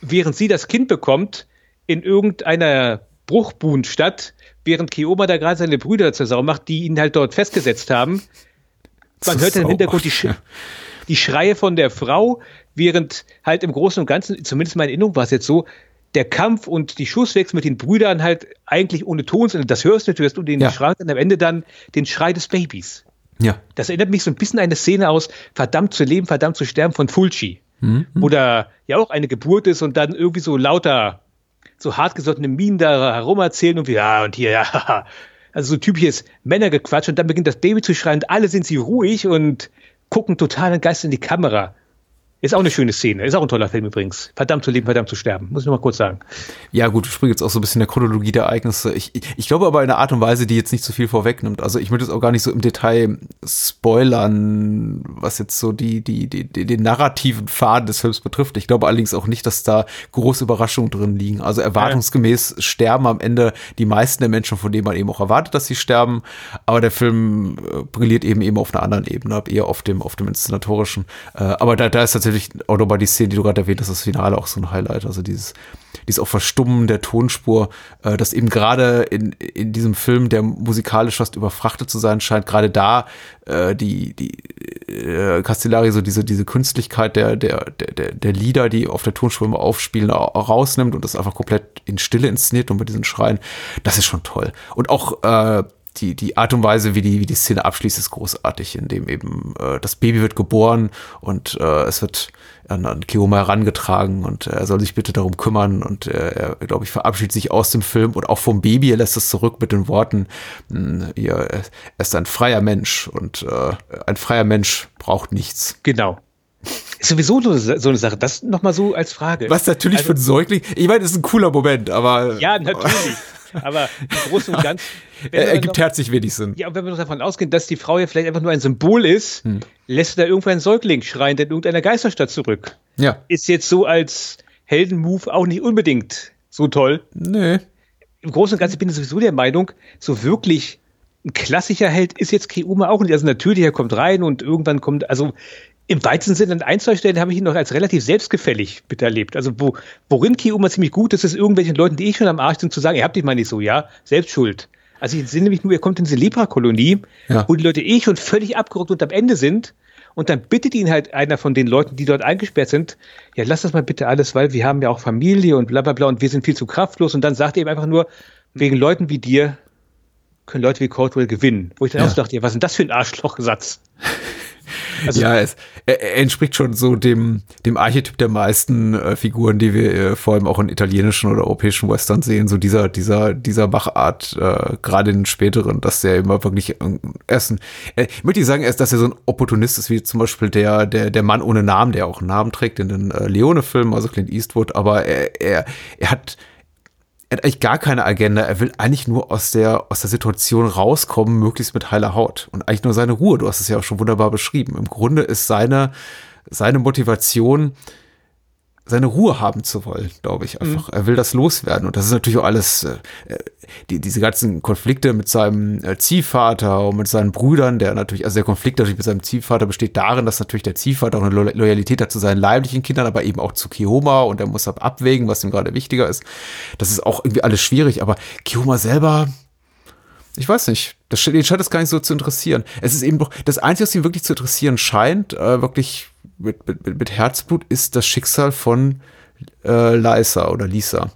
während sie das Kind bekommt, in irgendeiner Bruchbuhnstadt, während Kioma da gerade seine Brüder zur Sau macht, die ihn halt dort festgesetzt haben. Man hört im Hintergrund die, Sch ja. die Schreie von der Frau, während halt im Großen und Ganzen, zumindest in meiner Erinnerung war es jetzt so, der Kampf und die Schusswechsel mit den Brüdern halt eigentlich ohne Ton sind. Das hörst du, du hörst du den Ja. Schrei und am Ende dann den Schrei des Babys. Ja. Das erinnert mich so ein bisschen an eine Szene aus Verdammt zu leben, verdammt zu sterben von Fulci. Wo da ja auch eine Geburt ist und dann irgendwie so lauter, so hartgesottene Minen da herum erzählen und wie, ja, und hier, ja, also so typisches Männergequatsch und dann beginnt das Baby zu schreien und alle sind sie ruhig und gucken total entgeistert in die Kamera. Ist auch eine schöne Szene. Ist auch ein toller Film übrigens. Verdammt zu leben, verdammt zu sterben. Muss ich noch mal kurz sagen. Ja, gut, ich springe jetzt auch so ein bisschen in der Chronologie der Ereignisse. Ich, ich, ich glaube aber in einer Art und Weise, die jetzt nicht so viel vorwegnimmt. Also ich möchte jetzt auch gar nicht so im Detail spoilern, was jetzt so die, die, die, die den narrativen Faden des Films betrifft. Ich glaube allerdings auch nicht, dass da große Überraschungen drin liegen. Also erwartungsgemäß sterben am Ende die meisten der Menschen, von denen man eben auch erwartet, dass sie sterben. Aber der Film äh, brilliert eben eben auf einer anderen Ebene, eher auf dem, auf dem inszenatorischen. Äh, aber da, da ist tatsächlich auch nochmal die Szene, die du gerade erwähnt hast, das Finale auch so ein Highlight. Also dieses, dieses auch Verstummen der Tonspur, äh, das eben gerade in, in diesem Film, der musikalisch fast überfrachtet zu sein scheint, gerade da äh, die, die äh, Castellari so diese, diese Künstlichkeit der, der, der, der, der Lieder, die auf der Tonspur immer aufspielen, au- rausnimmt und das einfach komplett in Stille inszeniert und mit diesen Schreien, das ist schon toll. Und auch äh, die, die Art und Weise, wie die, wie die Szene abschließt, ist großartig, indem eben äh, das Baby wird geboren und äh, es wird an, an Kioma herangetragen und er soll sich bitte darum kümmern und äh, er, glaube ich, verabschiedet sich aus dem Film und auch vom Baby, er lässt es zurück mit den Worten, mh, ihr, er ist ein freier Mensch und äh, ein freier Mensch braucht nichts. Genau. Ist sowieso so, so eine Sache. Das noch mal so als Frage. Was natürlich Also- für einen Säugling, ich meine, das ist ein cooler Moment, aber Ja, natürlich. Aber im Großen und Ganzen. er noch- herzlich wenig Sinn. Ja, und wenn wir noch davon ausgehen, dass die Frau ja vielleicht einfach nur ein Symbol ist, Hm. lässt da irgendwo ein Säugling schreien, in irgendeiner Geisterstadt zurück. Ja, Ist jetzt so als Heldenmove auch nicht unbedingt so toll. nö. Im Großen und Ganzen bin ich sowieso der Meinung, so wirklich ein klassischer Held ist jetzt Keuma auch nicht. Also natürlich, er kommt rein und irgendwann kommt, also im weitesten Sinne an ein, zwei Stellen habe ich ihn noch als relativ selbstgefällig miterlebt. Also wo, worin Keuma ziemlich gut ist, ist irgendwelchen Leuten, die eh schon am Arsch sind, zu sagen, ihr habt dich mal nicht so, ja, selbst schuld. Also ich entsinne nämlich nur, er kommt in diese Lepra-Kolonie, Ja. wo die Leute eh schon völlig abgerückt und am Ende sind. Und dann bittet ihn halt einer von den Leuten, die dort eingesperrt sind, ja, lass das mal bitte alles, weil wir haben ja auch Familie und bla bla bla und wir sind viel zu kraftlos. Und dann sagt er ihm einfach nur, wegen Leuten wie dir können Leute wie Caldwell gewinnen. Wo ich dann Ja. auch dachte, ja, was ist denn das für ein Arschlochsatz? Also, ja, es, entspricht schon so dem, dem Archetyp der meisten äh, Figuren, die wir äh, vor allem auch in italienischen oder europäischen Western sehen, so dieser, dieser, dieser Machart, äh, gerade in den späteren, dass der immer wirklich äh, erst ein, äh, ich möchte nicht sagen, erst, dass er so ein Opportunist ist, wie zum Beispiel der, der, der Mann ohne Namen, der auch einen Namen trägt in den äh, Leone-Filmen, also Clint Eastwood, aber er, er, er hat, er hat eigentlich gar keine Agenda. Er will eigentlich nur aus der, aus der Situation rauskommen, möglichst mit heiler Haut. Und eigentlich nur seine Ruhe. Du hast es ja auch schon wunderbar beschrieben. Im Grunde ist seine, seine Motivation, seine Ruhe haben zu wollen, glaube ich einfach. Mhm. Er will das loswerden. Und das ist natürlich auch alles, äh, die, diese ganzen Konflikte mit seinem äh, Ziehvater und mit seinen Brüdern, der natürlich, also der Konflikt natürlich mit seinem Ziehvater besteht darin, dass natürlich der Ziehvater auch eine Lo Loyalität hat zu seinen leiblichen Kindern, aber eben auch zu Kioma und er muss abwägen, was ihm gerade wichtiger ist. Das ist auch irgendwie alles schwierig, aber Kioma selber, ich weiß nicht. Das, den scheint es gar nicht so zu interessieren. Es ist eben doch, das Einzige, was ihn wirklich zu interessieren scheint, äh, wirklich mit, mit, mit Herzblut ist das Schicksal von äh, Lisa oder Lisa.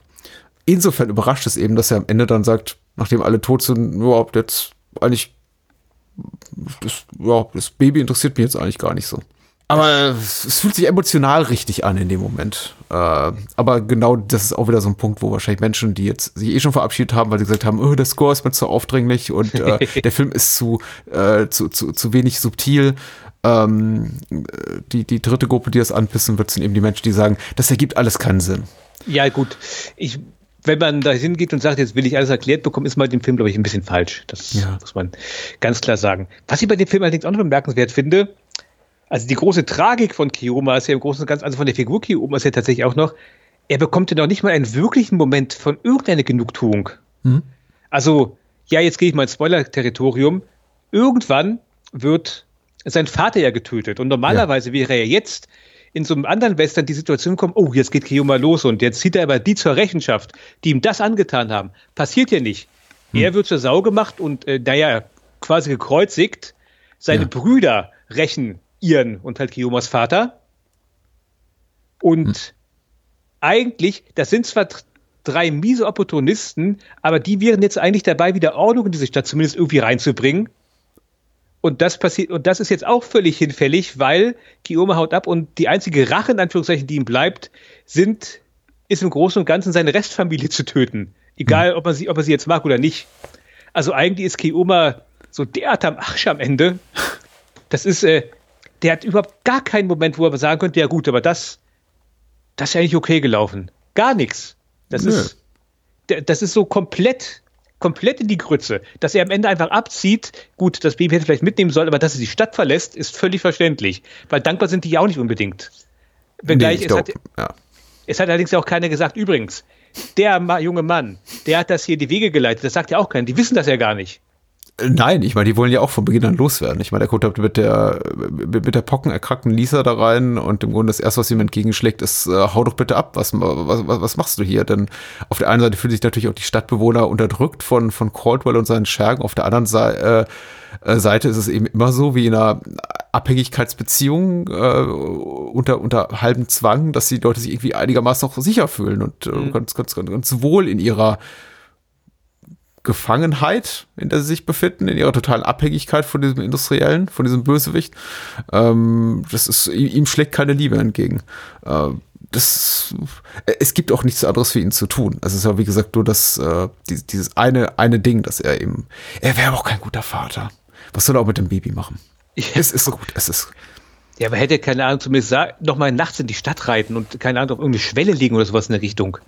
Insofern überrascht es eben, dass er am Ende dann sagt, nachdem alle tot sind, überhaupt jetzt eigentlich, das, ja, das Baby interessiert mich jetzt eigentlich gar nicht so. Aber es fühlt sich emotional richtig an in dem Moment. Äh, aber genau das ist auch wieder so ein Punkt, wo wahrscheinlich Menschen, die jetzt sich eh schon verabschiedet haben, weil sie gesagt haben, oh, der Score ist mir zu aufdringlich und äh, der Film ist zu, äh, zu, zu, zu wenig subtil, ähm, die, die dritte Gruppe, die das anpissen wird, sind eben die Menschen, die sagen, das ergibt alles keinen Sinn. Ja, gut. Ich, wenn man da hingeht und sagt, jetzt will ich alles erklärt bekommen, ist mal dem Film, glaube ich, ein bisschen falsch. Das ja. muss man ganz klar sagen. Was ich bei dem Film allerdings auch noch bemerkenswert finde, also die große Tragik von Kiyoma ist ja im Großen und Ganzen, also von der Figur Kiyoma ist ja tatsächlich auch noch, er bekommt ja noch nicht mal einen wirklichen Moment von irgendeiner Genugtuung. Mhm. Also, ja, jetzt gehe ich mal ins Spoiler-Territorium. Irgendwann wird sein Vater ja getötet. Und normalerweise ja. wäre er jetzt in so einem anderen Western die Situation kommen, oh, jetzt geht Kiyoma los und jetzt zieht er aber die zur Rechenschaft, die ihm das angetan haben. Passiert ja nicht. Hm. Er wird zur Sau gemacht und, äh, naja, quasi gekreuzigt. Seine ja. Brüder rächen ihren und halt Kiyomas Vater. Und hm. eigentlich, das sind zwar drei miese Opportunisten, aber die wären jetzt eigentlich dabei, wieder Ordnung in diese Stadt zumindest irgendwie reinzubringen. Und das passiert, und das ist jetzt auch völlig hinfällig, weil Kioma haut ab und die einzige Rache, in Anführungszeichen, die ihm bleibt, sind, ist im Großen und Ganzen seine Restfamilie zu töten. Egal, hm. ob man sie, ob er sie jetzt mag oder nicht. Also eigentlich ist Kioma so derart am Arsch am Ende. Das ist, äh, der hat überhaupt gar keinen Moment, wo er sagen könnte, ja gut, aber das, das ist ja eigentlich okay gelaufen. Gar nichts. Das Nö. ist, das ist so komplett komplett in die Grütze. Dass er am Ende einfach abzieht, gut, das Baby hätte vielleicht mitnehmen sollen, aber dass er die Stadt verlässt, ist völlig verständlich. Weil dankbar sind die ja auch nicht unbedingt. Wenngleich, nee, es, hat, ja. es hat allerdings ja auch keiner gesagt, übrigens, der junge Mann, der hat das hier die Wege geleitet, das sagt ja auch keiner, die wissen das ja gar nicht. Nein, ich meine, die wollen ja auch von Beginn an loswerden. Ich meine, der kommt mit der, mit der pockenerkrankten Lisa da rein und im Grunde das erste, was ihm entgegenschlägt, ist, äh, hau doch bitte ab, was, was, was machst du hier? Denn auf der einen Seite fühlen sich natürlich auch die Stadtbewohner unterdrückt von, von Caldwell und seinen Schergen, auf der anderen Seite, äh, Seite ist es eben immer so wie in einer Abhängigkeitsbeziehung äh, unter, unter halbem Zwang, dass die Leute sich irgendwie einigermaßen auch sicher fühlen und äh, mhm. ganz, ganz, ganz, ganz wohl in ihrer Gefangenheit, in der sie sich befinden, in ihrer totalen Abhängigkeit von diesem Industriellen, von diesem Bösewicht. Ähm, das ist, ihm schlägt keine Liebe entgegen. Äh, das, es gibt auch nichts anderes für ihn zu tun. Also es ist ja, wie gesagt, nur das, äh, dieses eine, eine Ding, dass er eben, er wäre auch kein guter Vater. Was soll er auch mit dem Baby machen? Ja. Es ist gut, es ist. Ja, aber hätte, keine Ahnung, zumindest noch mal nachts in die Stadt reiten und, keine Ahnung, auf irgendeine Schwelle legen oder sowas in der Richtung.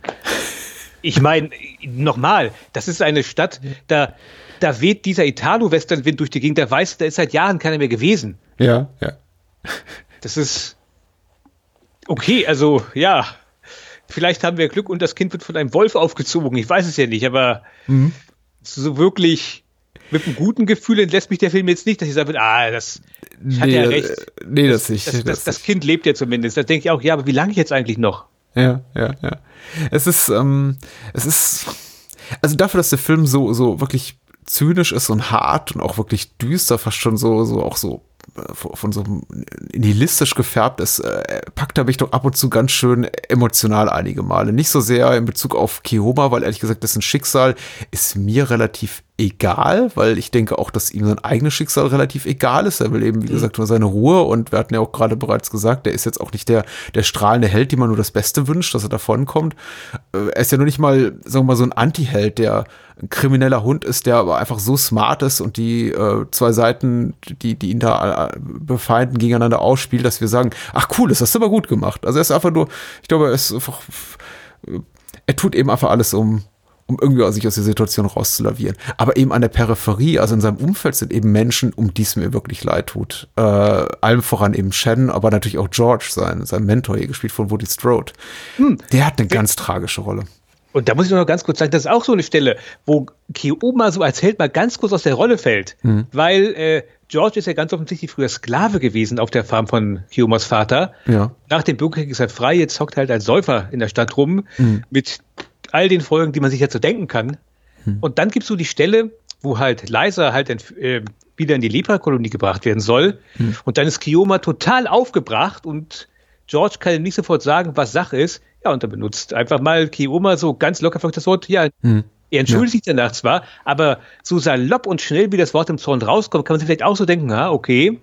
Ich meine, nochmal, das ist eine Stadt, da, da weht dieser Italo-Western-Wind durch die Gegend, der weiß, da ist seit Jahren keiner mehr gewesen. Ja, ja. Das ist okay, also ja, vielleicht haben wir Glück und das Kind wird von einem Wolf aufgezogen. Ich weiß es ja nicht, aber mhm. so wirklich mit einem guten Gefühl entlässt mich der Film jetzt nicht, dass ich sage, ah, das nee, ja recht. Nee, das, das nicht. Das, das, das, Kind lebt ja zumindest. Da denke ich auch, ja, aber wie lange jetzt eigentlich noch? Ja, ja, ja. Es ist, ähm, es ist, also dafür, dass der Film so, so wirklich zynisch ist und hart und auch wirklich düster, fast schon so, so auch so äh, von so nihilistisch gefärbt ist, äh, packt er mich doch ab und zu ganz schön emotional einige Male. Nicht so sehr in Bezug auf Kioma, weil ehrlich gesagt, dessen Schicksal ist mir relativ egal, weil ich denke auch, dass ihm sein eigenes Schicksal relativ egal ist. Er will eben, wie gesagt, nur seine Ruhe und wir hatten ja auch gerade bereits gesagt, der ist jetzt auch nicht der, der strahlende Held, dem man nur das Beste wünscht, dass er davonkommt. Äh, Er ist ja nur nicht mal, sagen wir mal, so ein Anti-Held, der ein krimineller Hund ist, der aber einfach so smart ist und die äh, zwei Seiten, die, die ihn da äh, befeinden, gegeneinander ausspielt, dass wir sagen, ach cool, das hast du aber gut gemacht. Also er ist einfach nur, ich glaube, er ist einfach, er tut eben einfach alles, um, um irgendwie sich aus der Situation rauszulavieren. Aber eben an der Peripherie, also in seinem Umfeld sind eben Menschen, um die es mir wirklich leid tut. Äh, allem voran eben Shannon, aber natürlich auch George, sein, sein Mentor hier gespielt von Woody Strode. Der hat eine ganz tragische Rolle. Und da muss ich noch ganz kurz sagen, das ist auch so eine Stelle, wo Kioma so als Held mal ganz kurz aus der Rolle fällt. Weil äh, George ist ja ganz offensichtlich früher Sklave gewesen auf der Farm von Kiomas Vater. Ja. Nach dem Bürgerkrieg ist er frei, jetzt hockt er halt als Säufer in der Stadt rum, mit all den Folgen, die man sich jetzt so denken kann. Und dann gibt's so die Stelle, wo halt Liza halt äh, wieder in die Leprakolonie gebracht werden soll. Und dann ist Kioma total aufgebracht und George kann ihm nicht sofort sagen, was Sache ist. Ja, und dann benutzt einfach mal Kioma so ganz locker das Wort, ja, er entschuldigt sich danach zwar, aber so salopp und schnell, wie das Wort im Zorn rauskommt, kann man sich vielleicht auch so denken, ah, okay,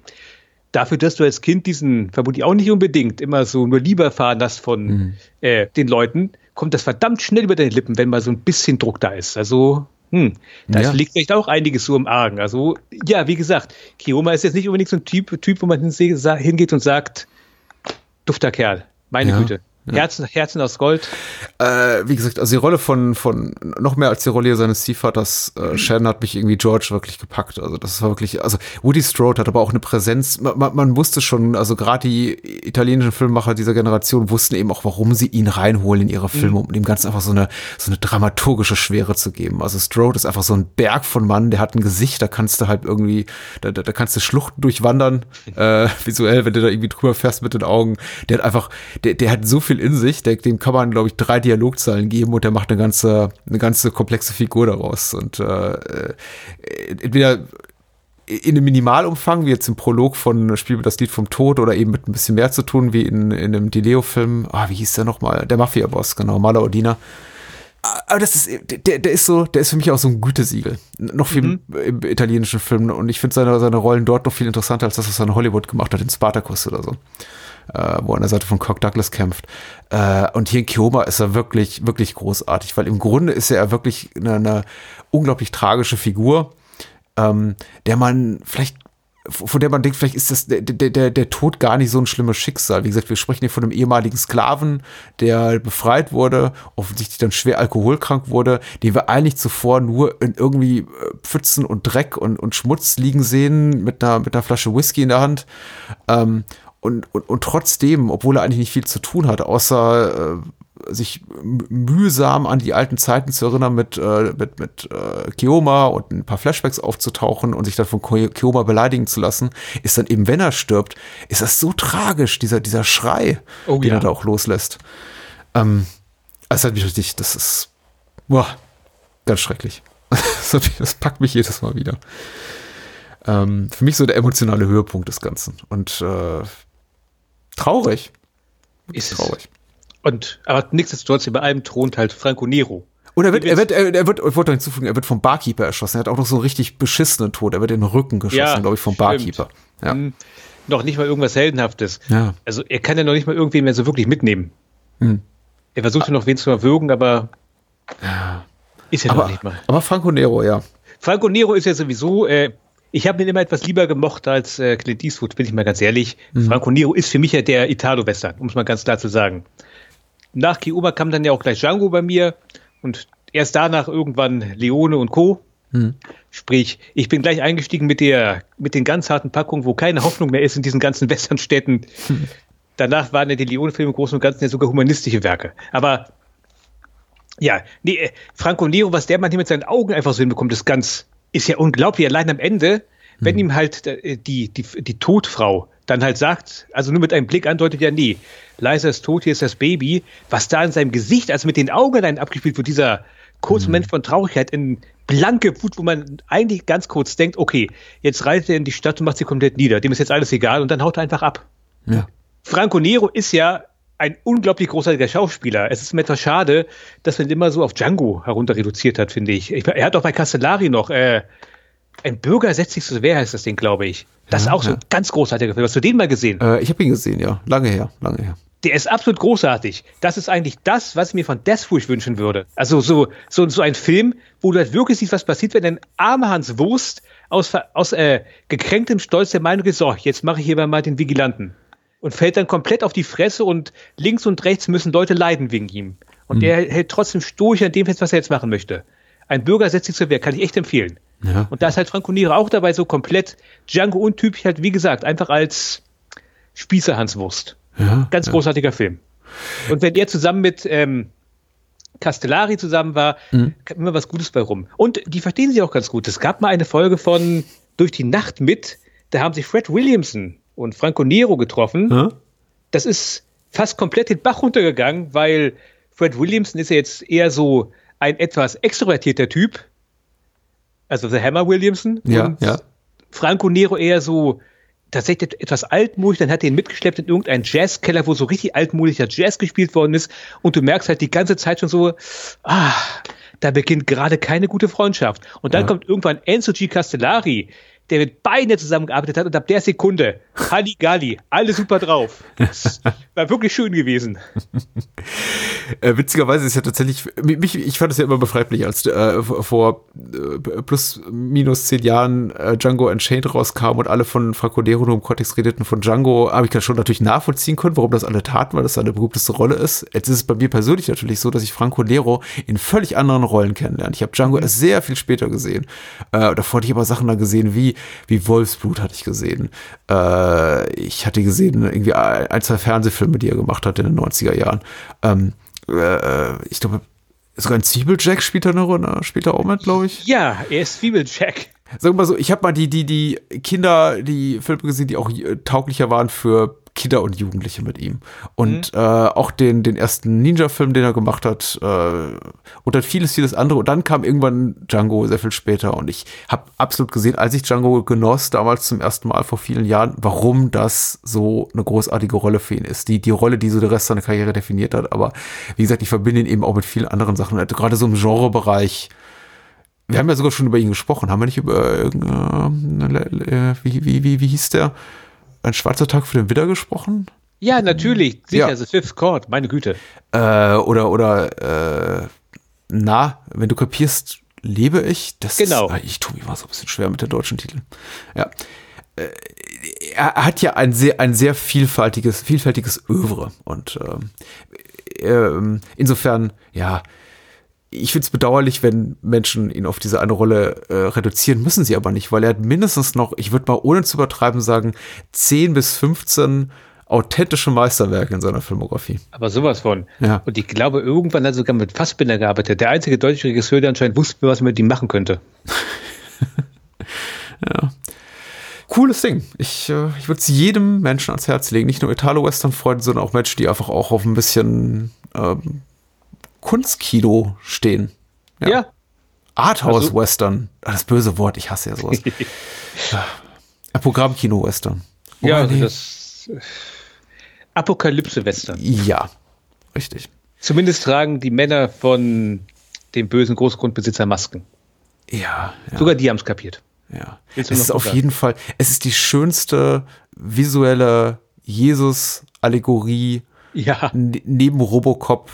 dafür, dass du als Kind diesen, vermutlich auch nicht unbedingt, immer so nur Liebe erfahren hast von äh, den Leuten, kommt das verdammt schnell über deine Lippen, wenn mal so ein bisschen Druck da ist. Also, hm, da Ja. liegt vielleicht auch einiges so im Argen. Also, ja, wie gesagt, Kioma ist jetzt nicht unbedingt so ein Typ, typ wo man hingeht und sagt, dufter Kerl, meine Ja, Güte. Herzen, Herzen aus Gold. Äh, wie gesagt, also die Rolle von, von, noch mehr als die Rolle seines Ziehvaters, äh, Shannon hat mich irgendwie George wirklich gepackt. Also das war wirklich, also Woody Strode hat aber auch eine Präsenz. Man, man, man wusste schon, also gerade die italienischen Filmemacher dieser Generation wussten eben auch, warum sie ihn reinholen in ihre Filme, um dem Ganzen einfach so eine, so eine dramaturgische Schwere zu geben. Also Strode ist einfach so ein Berg von Mann, der hat ein Gesicht, da kannst du halt irgendwie, da, da, da kannst du Schluchten durchwandern, äh, visuell, wenn du da irgendwie drüber fährst mit den Augen. Der hat einfach, der, der hat so viel in sich, der, dem kann man, glaube ich, drei Dialogzeilen geben und der macht eine ganze, eine ganze komplexe Figur daraus. Und äh, äh, entweder in einem Minimalumfang, wie jetzt im Prolog von Spiel mit das Lied vom Tod oder eben mit ein bisschen mehr zu tun, wie in, in einem Dileo-Film, ah, wie hieß der nochmal? Der Mafia-Boss, genau, Mala Odina. Aber das ist, der, der ist so, der ist für mich auch so ein Gütesiegel. Noch viel im italienischen Film. Und ich finde seine, seine Rollen dort noch viel interessanter als das, was er in Hollywood gemacht hat, in Spartacus oder so. Äh, wo an der Seite von Kirk Douglas kämpft. Äh, und hier in Kioma ist er wirklich, wirklich großartig, weil im Grunde ist er wirklich eine, eine unglaublich tragische Figur, ähm, der man vielleicht von der man denkt, vielleicht ist das der, der, der, der Tod gar nicht so ein schlimmes Schicksal. Wie gesagt, wir sprechen hier von einem ehemaligen Sklaven, der befreit wurde, offensichtlich dann schwer alkoholkrank wurde, den wir eigentlich zuvor nur in irgendwie äh, Pfützen und Dreck und, und Schmutz liegen sehen, mit einer, mit einer Flasche Whisky in der Hand. Ähm, und, und, und trotzdem, obwohl er eigentlich nicht viel zu tun hat, außer äh, sich mühsam an die alten Zeiten zu erinnern, mit, äh, mit, mit äh, Kioma und ein paar Flashbacks aufzutauchen und sich dann von Kioma beleidigen zu lassen, ist dann eben, wenn er stirbt, ist das so tragisch, dieser, dieser Schrei, Oh den ja. er da auch loslässt. Ähm, das hat mich richtig, das ist boah, ganz schrecklich. Das packt mich jedes Mal wieder. Ähm, für mich so der emotionale Höhepunkt des Ganzen. Und äh, traurig. Ist. Traurig. Und, aber nichtsdestotrotz, über allem thront halt Franco Nero. Und er wird, er wird, er, er wird, ich wollte noch hinzufügen, er wird vom Barkeeper erschossen. Er hat auch noch so einen richtig beschissenen Tod. Er wird in den Rücken geschossen, Ja, glaube ich, vom. Barkeeper. Ja. Hm, noch nicht mal irgendwas Heldenhaftes. Ja. Also er kann ja noch nicht mal irgendwen mehr so wirklich mitnehmen. Hm. Er versucht ja noch wen zu erwürgen, aber ist ja noch Aber, nicht mal. aber Franco Nero, ja. Franco Nero ist ja sowieso, äh, ich habe ihn immer etwas lieber gemocht als äh, Clint Eastwood, bin ich mal ganz ehrlich. Mhm. Franco Nero ist für mich ja der Italo-Western, um es mal ganz klar zu sagen. Nach Kioma kam dann ja auch gleich Django bei mir und erst danach irgendwann Leone und Co. Mhm. Sprich, ich bin gleich eingestiegen mit der, mit den ganz harten Packungen, wo keine Hoffnung mehr ist in diesen ganzen Westernstädten. Danach waren ja die Leone-Filme im Großen und Ganzen ja sogar humanistische Werke. Aber ja, nee, äh, Franco Nero, was der Mann hier mit seinen Augen einfach so hinbekommt, ist ganz, ist ja unglaublich. Allein am Ende, wenn ihm halt äh, die, die, die Todfrau dann halt sagt, also nur mit einem Blick andeutet, ja, nee, Liza ist tot, hier ist das Baby, was da in seinem Gesicht, also mit den Augen dann abgespielt wird, dieser kurze Moment von Traurigkeit in blanke Wut, wo man eigentlich ganz kurz denkt, okay, jetzt reitet er in die Stadt und macht sie komplett nieder, dem ist jetzt alles egal und dann haut er einfach ab. Ja. Franco Nero ist ja ein unglaublich großartiger Schauspieler. Es ist mir etwas schade, dass man ihn immer so auf Django herunter reduziert hat, finde ich. ich. Er hat auch bei Castellari noch äh, ein Bürger setzt sich zur Wehr, heißt das Ding, glaube ich. Das Ja, ist auch so ja. ein ganz großartiger Film. Hast du den mal gesehen? Äh, ich habe ihn gesehen, ja. Lange her, lange her. Der ist absolut großartig. Das ist eigentlich das, was ich mir von Deathwish wünschen würde. Also so, so, so ein Film, wo du halt wirklich siehst, was passiert, wenn ein armer Hans Wurst aus, aus äh, gekränktem Stolz der Meinung ist, so, jetzt mache ich hier mal den Vigilanten. Und fällt dann komplett auf die Fresse und links und rechts müssen Leute leiden wegen ihm. Und der hält trotzdem stoisch an dem fest, was er jetzt machen möchte. Ein Bürger setzt sich zur Wehr, kann ich echt empfehlen. Ja. Und da ist halt Franco Nero auch dabei, so komplett Django untypisch, halt wie gesagt, einfach als Spießer Hans Wurst. Ja, Ganz ja. großartiger Film. Und wenn er zusammen mit ähm, Castellari zusammen war, Mhm. kam immer was Gutes bei rum. Und die verstehen sich auch ganz gut. Es gab mal eine Folge von Durch die Nacht mit, da haben sich Fred Williamson und Franco Nero getroffen. Ja? Das ist fast komplett den Bach runtergegangen, weil Fred Williamson ist ja jetzt eher so ein etwas extrovertierter Typ. Also The Hammer Williamson. Ja, und ja. Franco Nero eher so tatsächlich etwas altmodisch, dann hat er ihn mitgeschleppt in irgendeinen Jazzkeller, wo so richtig altmodischer Jazz gespielt worden ist und du merkst halt die ganze Zeit schon so, ah, da beginnt gerade keine gute Freundschaft. Und dann Ja. kommt irgendwann Enzo G. Castellari, der mit beiden zusammengearbeitet hat und ab der Sekunde, Halligalli, alle super drauf. Das war wirklich schön gewesen. Äh, witzigerweise ist ja tatsächlich, mich, ich fand es ja immer befremdlich, als äh, vor äh, plus minus zehn Jahren äh, Django Unchained rauskam und alle von Franco Nero nur im Kontext redeten von Django, habe ich dann schon natürlich nachvollziehen können, warum das alle taten, weil das seine berühmteste Rolle ist. Jetzt ist es bei mir persönlich natürlich so, dass ich Franco Nero in völlig anderen Rollen kennenlerne. Ich habe Django erst sehr viel später gesehen. Äh, davor hatte ich aber Sachen da gesehen, wie, wie Wolfsblut hatte ich gesehen. Äh, ich hatte gesehen, irgendwie ein, zwei Fernsehfilme, die er gemacht hat in den 90er Jahren. Ähm, äh, ich glaube, sogar ein Zwiebeljack spielt er eine Rolle, spielt er auch mit, glaube ich. Ja, er ist Zwiebeljack. Sagen wir mal so, ich habe mal die, die, die Kinder, die Filme gesehen, die auch äh, tauglicher waren für Kinder und Jugendliche mit ihm. Und äh, auch den, den ersten Ninja-Film, den er gemacht hat, äh, und dann vieles, vieles andere. Und dann kam irgendwann Django sehr viel später. Und ich habe absolut gesehen, als ich Django genoss, damals zum ersten Mal vor vielen Jahren, warum das so eine großartige Rolle für ihn ist. Die, die Rolle, die so den Rest seiner Karriere definiert hat. Aber wie gesagt, ich verbinde ihn eben auch mit vielen anderen Sachen. Also Gerade so im Genrebereich. Wir haben ja sogar schon über ihn gesprochen. Haben wir nicht über äh, wie, wie, wie, wie hieß der? Ein schwarzer Tag für den Widder gesprochen? Ja, natürlich. Sicher, Ja. The Fifth Court, meine Güte. Äh, oder, oder, äh, na, wenn du kapierst, lebe ich. Das Genau. Ist, ich tue mich mal so ein bisschen schwer mit den deutschen Titeln. Ja. Äh, Er hat ja ein sehr, ein sehr vielfältiges, vielfältiges Övre. Und ähm, ähm, insofern, ja, ich finde es bedauerlich, wenn Menschen ihn auf diese eine Rolle äh, reduzieren, müssen sie aber nicht, weil er hat mindestens noch, ich würde mal ohne zu übertreiben sagen, 10 bis 15 authentische Meisterwerke in seiner Filmografie. Aber sowas von. Ja. Und ich glaube, irgendwann hat er sogar mit Fassbinder gearbeitet. Der einzige deutsche Regisseur, der anscheinend wusste, was man mit ihm machen könnte. Cooles Ding. Ich, äh, ich würde es jedem Menschen ans Herz legen. Nicht nur Italo-Western-Freunde, sondern auch Menschen, die einfach auch auf ein bisschen ähm, Kunstkino stehen. Ja. Arthouse-Western. Ah, das böse Wort, ich hasse ja sowas. Ein Programmkino-Western. Ja, Wobei, also nee. das äh, Apokalypse-Western. Ja, richtig. Zumindest tragen die Männer von dem bösen Großgrundbesitzer Masken. Ja, ja. Sogar die haben es kapiert. Ja, es ist auf jeden Fall, es ist die schönste visuelle Jesus-Allegorie Ja. neben Robocop,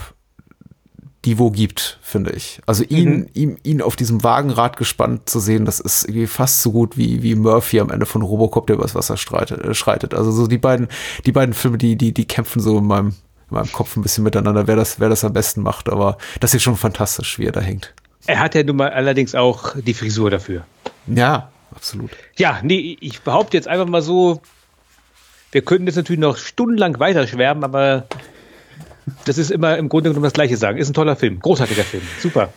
die wo gibt, finde ich. Also ihn, Mhm. ihn, ihn auf diesem Wagenrad gespannt zu sehen, das ist irgendwie fast so gut wie, wie Murphy am Ende von Robocop, der übers Wasser streitet, äh, schreitet. Also so die beiden, die beiden Filme, die, die, die kämpfen so in meinem, in meinem Kopf ein bisschen miteinander, wer das, wer das am besten macht. Aber das ist schon fantastisch, wie er da hängt. Er hat ja nun mal allerdings auch die Frisur dafür. Ja, absolut. Ja, nee, ich behaupte jetzt einfach mal so, wir könnten jetzt natürlich noch stundenlang weiterschwärmen, aber das ist immer im Grunde genommen das Gleiche sagen. Ist ein toller Film, großartiger Film, super.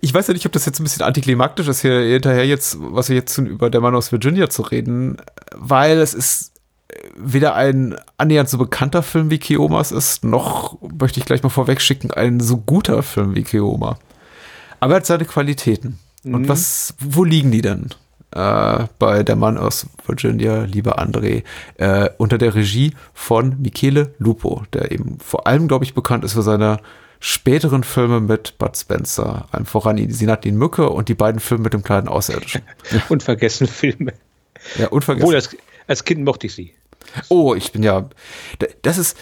Ich weiß ja nicht, ob das jetzt ein bisschen antiklimaktisch ist, hier hinterher jetzt, was wir jetzt tun, über der Mann aus Virginia zu reden, weil es ist weder ein annähernd so bekannter Film wie Keomas ist, noch, möchte ich gleich mal vorweg schicken, ein so guter Film wie Keoma. Aber er hat seine Qualitäten. Und was, wo liegen die denn? Äh, bei Der Mann aus Virginia, lieber André, äh, unter der Regie von Michele Lupo, der eben vor allem, glaube ich, bekannt ist für seine späteren Filme mit Bud Spencer, allem voran Sie Nadine Mücke und die beiden Filme mit dem kleinen Außerirdischen. Unvergessene Filme. Ja, unvergessen. Obwohl, als, als Kind mochte ich sie. Oh, ich bin ja. Das ist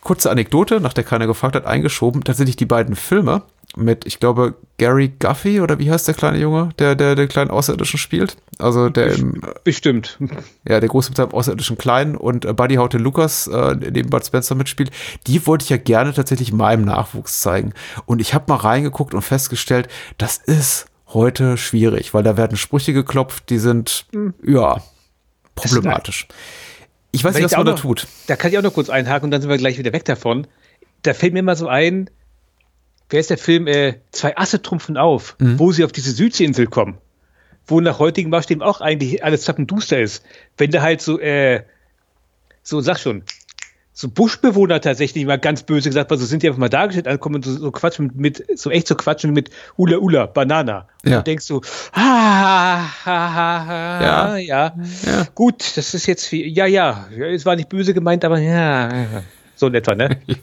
kurze Anekdote, nach der keiner gefragt hat, eingeschoben. Tatsächlich die beiden Filme mit, ich glaube, Gary Guffey oder wie heißt der kleine Junge, der der den kleinen Außerirdischen spielt? Also der im, Bestimmt. ja der große mit seinem außerirdischen Kleinen und äh, Buddy Haute Lucas, äh, neben Bud Spencer mitspielt. Die wollte ich ja gerne tatsächlich meinem Nachwuchs zeigen. Und ich habe mal reingeguckt und festgestellt, das ist heute schwierig, weil da werden Sprüche geklopft, die sind ja problematisch. Ich weiß Wenn nicht, ich was man da tut. Da kann ich auch noch kurz einhaken und dann sind wir gleich wieder weg davon. Da fällt mir immer so ein, wer ist der Film, äh, Zwei Asse trumpfen auf, Mhm. wo sie auf diese Südseeinsel kommen. Wo nach heutigen Maßstäben auch eigentlich alles zappenduster ist. Wenn da halt so, äh, so, sag schon, so Buschbewohner tatsächlich mal ganz böse gesagt, weil so sind die einfach mal dargestellt, ankommen und so, so quatschen mit, so echt so quatschen mit Ula Ula, Banana. Und Ja. du denkst so, ah, ha, ha, ha, Ja. ja. Ja. Gut, das ist jetzt viel, ja, ja, ja, es war nicht böse gemeint, aber ja, ja. So in etwa, ne? Ich,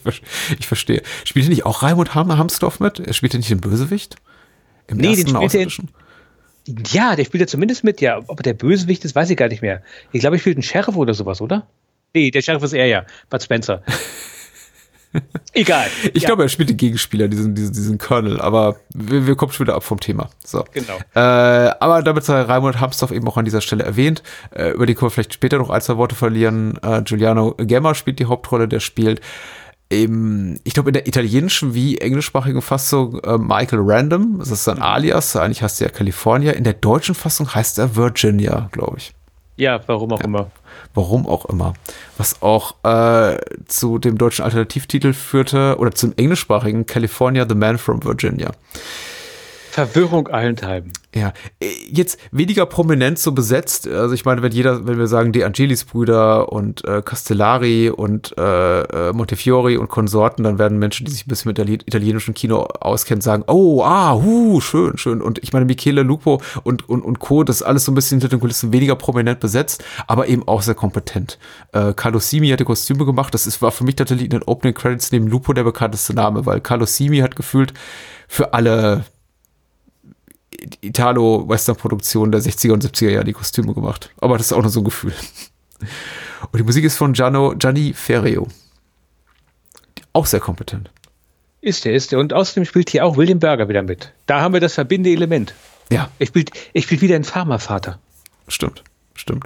ich verstehe. Spielte nicht auch Raimund Ham Hamsdorf mit? Er spielte nicht den Bösewicht? Im Nee, den ersten spielt er in- Außerirdischen? Ja, der spielt ja zumindest mit, ja. Ob er der Bösewicht ist, weiß ich gar nicht mehr. Ich glaube, er spielt einen Sheriff oder sowas, oder? Nee, der Sheriff ist er ja, Bud Spencer. Egal. Ich ja, glaube, er spielt den Gegenspieler, diesen, diesen, diesen Colonel, aber wir, wir kommen schon wieder ab vom Thema. So. Genau. Äh, aber damit sei Raimund Hamsdorf eben auch an dieser Stelle erwähnt. Äh, über die können wir vielleicht später noch ein, zwei Worte verlieren. Äh, Giuliano Gemma spielt die Hauptrolle, der spielt im, ich glaube, in der italienischen wie englischsprachigen Fassung äh, Michael Random. Das ist sein Alias. Eigentlich heißt er California. In der deutschen Fassung heißt er Virginia, glaube ich. Ja, warum auch immer. Warum auch immer. Was auch äh, zu dem deutschen Alternativtitel führte, oder zum englischsprachigen California, The Man from Virginia. Verwirrung allenthalben. Ja, äh, jetzt weniger prominent so besetzt. Also ich meine, wenn jeder, wenn wir sagen De Angelis Brüder und äh, Castellari und äh, äh, Montefiore und Konsorten, dann werden Menschen, die sich ein bisschen mit Itali italienischem Kino auskennen, sagen, oh, ah, hu, schön, schön. Und ich meine, Michele Lupo und, und, und Co., das ist alles so ein bisschen hinter den Kulissen weniger prominent besetzt, aber eben auch sehr kompetent. Äh, Carlo Simi hat die Kostüme gemacht. Das ist, war für mich tatsächlich in den Opening Credits neben Lupo der bekannteste Name, weil Carlo Simi hat gefühlt für alle Italo-Western-Produktion der 60er und 70er Jahre die Kostüme gemacht. Aber das ist auch nur so ein Gefühl. Und die Musik ist von Gianno, Gianni Ferrio. Auch sehr kompetent. Ist der, ist der. Und außerdem spielt hier auch William Berger wieder mit. Da haben wir das verbindende Element. Ja, Er spielt, er spielt wieder einen Pharmavater. stimmt, stimmt.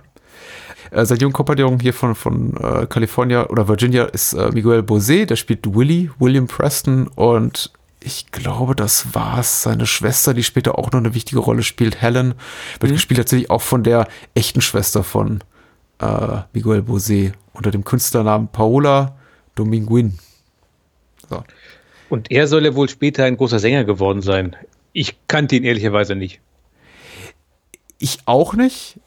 Äh, sein junger Kompagnon hier von, von äh, California oder Virginia ist äh, Miguel Bosé, der spielt Willy, William Preston und ich glaube, das war's. Seine Schwester, die später auch noch eine wichtige Rolle spielt, Helen, wird gespielt tatsächlich auch von der echten Schwester von äh, Miguel Bosé unter dem Künstlernamen Paola Dominguin. So. Und er soll ja wohl später ein großer Sänger geworden sein. Ich kannte ihn ehrlicherweise nicht. Ich auch nicht.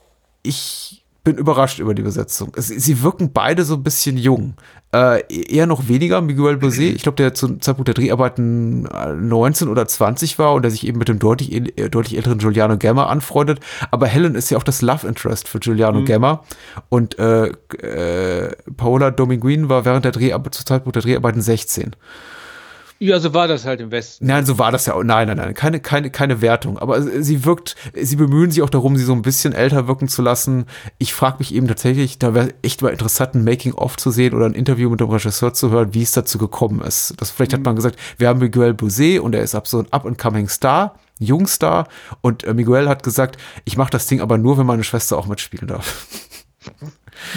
Ich bin überrascht über die Besetzung. Es, sie wirken beide so ein bisschen jung. Äh, eher noch weniger Miguel Bosé. Ich glaube, der zum Zeitpunkt der Dreharbeiten äh, 19 oder 20 war und der sich eben mit dem deutlich, äh, deutlich älteren Giuliano Gemma anfreundet. Aber Helen ist ja auch das Love Interest für Giuliano Gemma. Und äh, äh, Paola Dominguin war während der Dreharbeit, zu Zeitpunkt der Dreharbeiten 16. Ja, so war das halt im Westen. Nein, so war das ja auch. Nein, nein, nein, keine, keine, keine Wertung. Aber sie wirkt, sie bemühen sich auch darum, sie so ein bisschen älter wirken zu lassen. Ich frage mich eben tatsächlich, da wäre echt mal interessant, ein Making-of zu sehen oder ein Interview mit dem Regisseur zu hören, wie es dazu gekommen ist. Das, vielleicht hat man gesagt, wir haben Miguel Bosé und er ist ab so ein up-and-coming Star, Jungstar. Und äh, Miguel hat gesagt, ich mache das Ding aber nur, wenn meine Schwester auch mitspielen darf.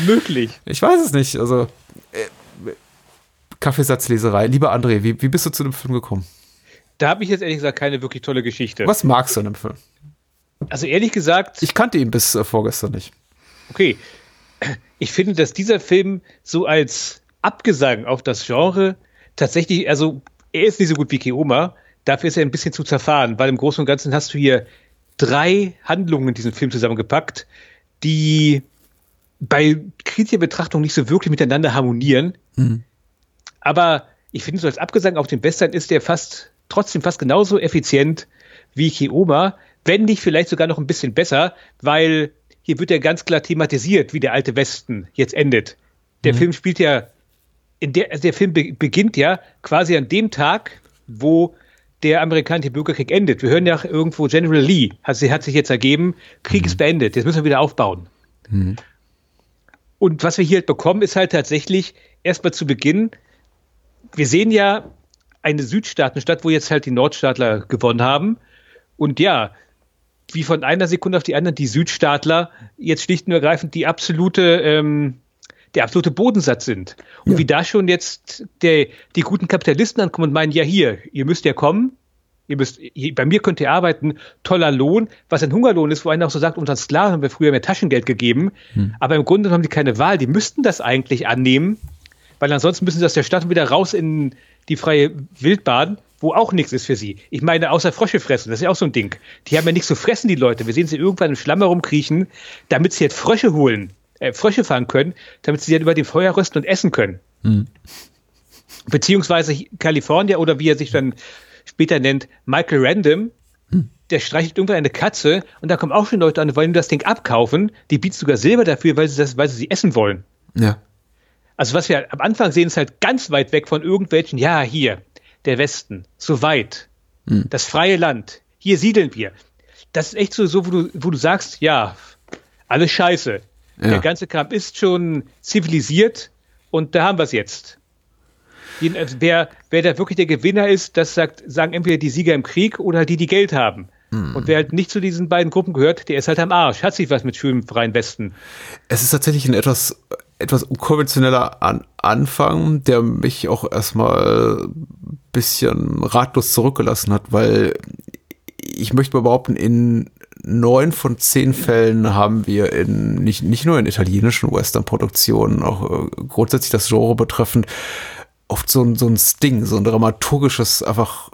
Möglich. Ich weiß es nicht. Also, äh, Kaffeesatzleserei. Lieber André, wie, wie bist du zu dem Film gekommen? Da habe ich jetzt ehrlich gesagt keine wirklich tolle Geschichte. Was magst du an dem Film? Also ehrlich gesagt, Ich kannte ihn bis äh, vorgestern nicht. okay. Ich finde, dass dieser Film so als Abgesang auf das Genre tatsächlich, also er ist nicht so gut wie Keoma, dafür ist er ein bisschen zu zerfahren, weil im Großen und Ganzen hast du hier drei Handlungen in diesem Film zusammengepackt, die bei kritischer Betrachtung nicht so wirklich miteinander harmonieren. Aber ich finde, so als Abgesang auf den Western ist der fast, trotzdem fast genauso effizient wie Keoma, wenn nicht vielleicht sogar noch ein bisschen besser, weil hier wird ja ganz klar thematisiert, wie der alte Westen jetzt endet. Der Film spielt ja, der, also der Film be beginnt ja quasi an dem Tag, wo der amerikanische Bürgerkrieg endet. Wir hören ja irgendwo General Lee, hat, hat sich jetzt ergeben, Krieg ist beendet, jetzt müssen wir wieder aufbauen. Und was wir hier halt bekommen, ist halt tatsächlich erstmal zu Beginn, wir sehen ja eine Südstaatenstadt, wo jetzt halt die Nordstaatler gewonnen haben. Und ja, wie von einer Sekunde auf die andere die Südstaatler jetzt schlicht und ergreifend die absolute, ähm, der absolute Bodensatz sind. Und Ja. wie da schon jetzt der, die guten Kapitalisten ankommen und meinen, ja hier, ihr müsst ja kommen, ihr müsst, hier, bei mir könnt ihr arbeiten, toller Lohn, was ein Hungerlohn ist, wo einer auch so sagt, unseren Sklaven haben wir früher mehr Taschengeld gegeben, aber im Grunde haben die keine Wahl, die müssten das eigentlich annehmen, weil ansonsten müssen sie aus der Stadt wieder raus in die freie Wildbahn, wo auch nichts ist für sie. Ich meine, außer Frösche fressen, das ist ja auch so ein Ding. Die haben ja nichts zu fressen, die Leute. Wir sehen sie irgendwann im Schlamm herumkriechen, damit sie jetzt Frösche holen, äh, Frösche fangen können, damit sie dann über dem Feuer rösten und essen können. Beziehungsweise Kalifornier oder wie er sich dann später nennt, Michael Random, der streichelt irgendwann eine Katze und da kommen auch schon Leute an, die wollen das Ding abkaufen. Die bieten sogar Silber dafür, weil sie, das, weil sie sie essen wollen. Ja. Also was wir am Anfang sehen, ist halt ganz weit weg von irgendwelchen, ja, hier, der Westen, so weit, das freie Land, hier siedeln wir. Das ist echt so, so wo, du, wo du sagst, ja, alles scheiße. Ja. Der ganze Kram ist schon zivilisiert und da haben wir es jetzt. Also Wer, wer da wirklich der Gewinner ist, das sagt, sagen entweder die Sieger im Krieg oder die, die Geld haben. Und wer halt nicht zu diesen beiden Gruppen gehört, der ist halt am Arsch. Hat sich was mit schönem freien Westen. Es ist tatsächlich ein etwas, etwas unkonventioneller An Anfang, der mich auch erstmal ein bisschen ratlos zurückgelassen hat, weil ich möchte mal behaupten, in neun von zehn Fällen haben wir in, nicht, nicht nur in italienischen Western-Produktionen, auch äh, grundsätzlich das Genre betreffend, oft so so ein Sting, so ein dramaturgisches, einfach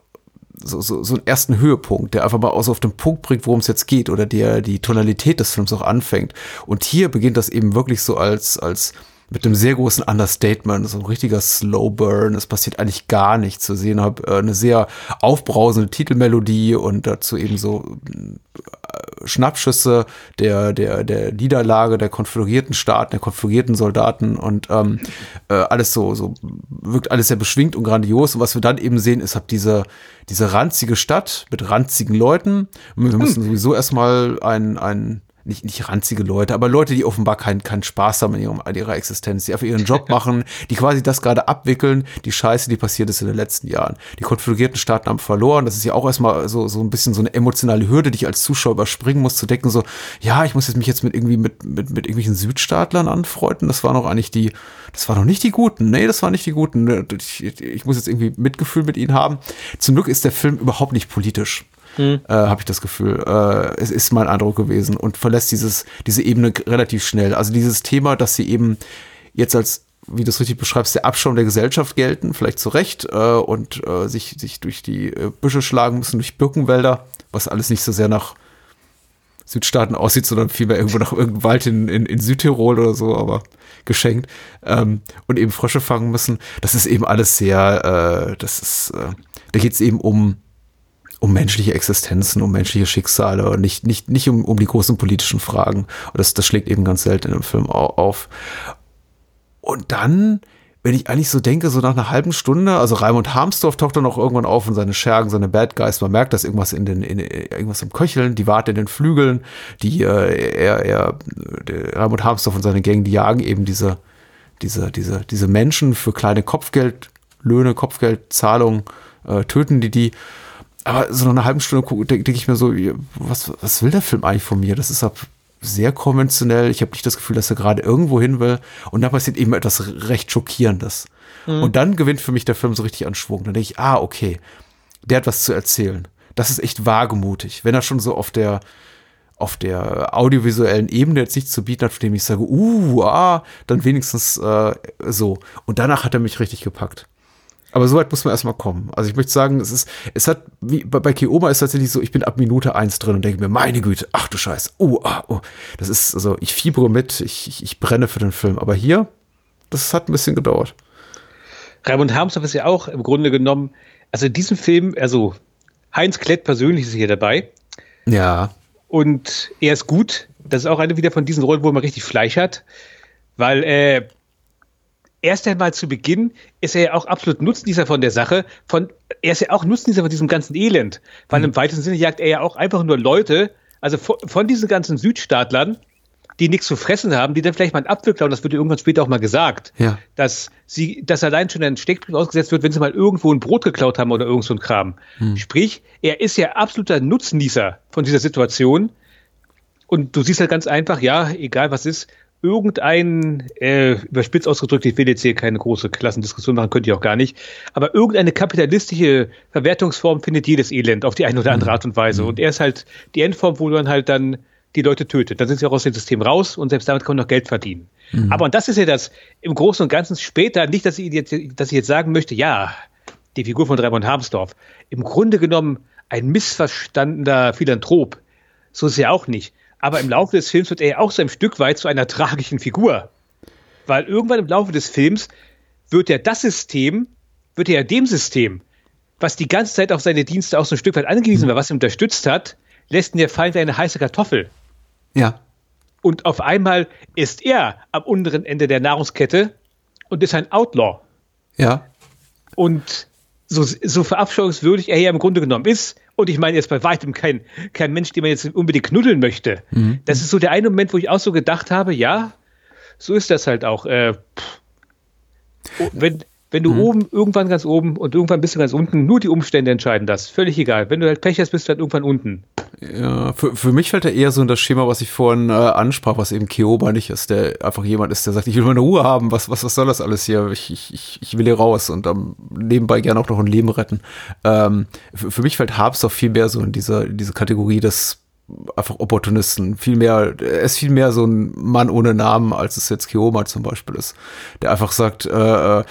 so, so, so einen ersten Höhepunkt, der einfach mal auch so auf den Punkt bringt, worum es jetzt geht oder der die Tonalität des Films auch anfängt. Und hier beginnt das eben wirklich so als, als mit einem sehr großen Understatement, so ein richtiger Slow Burn. Es passiert eigentlich gar nichts. Wir sehen halt äh, eine sehr aufbrausende Titelmelodie und dazu eben so äh, Schnappschüsse der, der, der Niederlage der konföderierten Staaten, der konföderierten Soldaten und ähm, äh, alles so, so wirkt alles sehr beschwingt und grandios. Und was wir dann eben sehen, ist halt diese, diese ranzige Stadt mit ranzigen Leuten. Und wir müssen sowieso erstmal ein, ein nicht, nicht ranzige Leute, aber Leute, die offenbar keinen keinen Spaß haben in, ihrem, in ihrer Existenz, die einfach ihren Job machen, die quasi das gerade abwickeln, die Scheiße, die passiert ist in den letzten Jahren. Die konföderierten Staaten haben verloren, das ist ja auch erstmal so, so ein bisschen so eine emotionale Hürde, die ich als Zuschauer überspringen muss, zu denken so, ja, ich muss jetzt mich jetzt mit irgendwie mit, mit, mit irgendwelchen Südstaatlern anfreunden, das waren noch eigentlich die, das waren noch nicht die Guten, nee, das waren nicht die Guten, ich, ich muss jetzt irgendwie Mitgefühl mit ihnen haben. Zum Glück ist der Film überhaupt nicht politisch äh, habe ich das Gefühl. Äh, es ist mein Eindruck gewesen und verlässt dieses, diese Ebene relativ schnell. Also dieses Thema, dass sie eben jetzt als, wie du es richtig beschreibst, der Abschaum der Gesellschaft gelten, vielleicht zu Recht, äh, und äh, sich, sich durch die äh, Büsche schlagen müssen, durch Birkenwälder, was alles nicht so sehr nach Südstaaten aussieht, sondern vielmehr irgendwo nach irgendeinem Wald in, in, in Südtirol oder so, aber geschenkt. Ähm, und eben Frösche fangen müssen. Das ist eben alles sehr, äh, das ist, äh, da geht es eben um um menschliche Existenzen, um menschliche Schicksale und nicht, nicht, nicht um, um die großen politischen Fragen. Und das, das schlägt eben ganz selten im Film au- auf. Und dann, wenn ich eigentlich so denke, so nach einer halben Stunde, also Raimund Harmsdorf taucht dann auch irgendwann auf und seine Schergen, seine Bad Guys, man merkt, dass irgendwas in den, in, irgendwas im Köcheln, die warten in den Flügeln, die, äh, er, er, Raimund Harmsdorf und seine Gang, die jagen eben diese, diese, diese, diese Menschen für kleine Kopfgeldlöhne, Kopfgeldzahlungen, äh, töten die die. Aber so nach einer halben Stunde denke denk ich mir so, was, was will der Film eigentlich von mir? Das ist ab sehr konventionell. Ich habe nicht das Gefühl, dass er gerade irgendwo hin will. Und da passiert eben etwas recht Schockierendes. Und dann gewinnt für mich der Film so richtig an Schwung. Dann denke ich, ah, okay, der hat was zu erzählen. Das ist echt wagemutig. Wenn er schon so auf der, auf der audiovisuellen Ebene jetzt nichts zu bieten hat, von dem ich sage, uh, ah, dann wenigstens äh, so. Und danach hat er mich richtig gepackt. Aber so weit muss man erstmal kommen. Also ich möchte sagen, es ist, es hat, wie bei, bei Keoma ist tatsächlich so, ich bin ab Minute eins drin und denke mir, meine Güte, ach du Scheiß, oh, ah, oh. Das ist, also ich fiebere mit, ich, ich, ich brenne für den Film. Aber hier, das hat ein bisschen gedauert. Raimund Harmsdorf ist ja auch im Grunde genommen, also in diesem Film, also Heinz Klett persönlich ist hier dabei. Ja. Und er ist gut. Das ist auch eine wieder von diesen Rollen, wo man richtig Fleisch hat. Weil äh, erst einmal zu Beginn ist er ja auch absolut Nutznießer von der Sache. Von, er ist ja auch Nutznießer von diesem ganzen Elend. Weil Mhm. im weitesten Sinne jagt er ja auch einfach nur Leute, also von, von diesen ganzen Südstaatlern, die nichts zu fressen haben, die dann vielleicht mal einen Apfel klauen, das wird irgendwann später auch mal gesagt, Ja. dass sie, dass allein schon ein Steckbrief ausgesetzt wird, wenn sie mal irgendwo ein Brot geklaut haben oder irgend so ein Kram. Sprich, er ist ja absoluter Nutznießer von dieser Situation. Und du siehst halt ganz einfach, ja, egal was ist, irgendein, äh, überspitzt ausgedrückt, ich will jetzt hier keine große Klassendiskussion machen, könnte ich auch gar nicht, aber irgendeine kapitalistische Verwertungsform findet jedes Elend auf die eine oder andere Art und Weise. Und er ist halt die Endform, wo man halt dann die Leute tötet. Dann sind sie auch aus dem System raus und selbst damit kann man noch Geld verdienen. Aber und das ist ja das im Großen und Ganzen später, nicht, dass ich jetzt, dass ich jetzt sagen möchte, ja, die Figur von Raimund Harmsdorf, im Grunde genommen ein missverstandener Philanthrop. So ist er auch nicht. Aber im Laufe des Films wird er ja auch so ein Stück weit zu einer tragischen Figur. Weil irgendwann im Laufe des Films wird ja das System, wird er ja dem System, was die ganze Zeit auf seine Dienste auch so ein Stück weit angewiesen war, was ihn unterstützt hat, lässt ihn der Feind wie eine heiße Kartoffel. Ja. Und auf einmal ist er am unteren Ende der Nahrungskette und ist ein Outlaw. Ja. Und so, so verabscheuungswürdig er ja im Grunde genommen ist, und ich meine jetzt bei weitem kein, kein Mensch, den man jetzt unbedingt knuddeln möchte. Das ist so der eine Moment, wo ich auch so gedacht habe, ja, so ist das halt auch. Äh. Oh, wenn, wenn du oben, irgendwann ganz oben und irgendwann bist du ganz unten, nur die Umstände entscheiden das. Völlig egal. Wenn du halt Pech hast, bist du halt irgendwann unten. Ja, für, für mich fällt er eher so in das Schema, was ich vorhin äh, ansprach, was eben Keoba nicht ist, der einfach jemand ist, der sagt, ich will meine Ruhe haben, was, was, was soll das alles hier? Ich, ich, ich, will hier raus und ähm, nebenbei gerne auch noch ein Leben retten. Ähm, für, für mich fällt Habs doch viel mehr so in diese, in diese Kategorie des einfach Opportunisten. Viel mehr, er ist viel mehr so ein Mann ohne Namen, als es jetzt Keoma zum Beispiel ist. Der einfach sagt, äh, äh,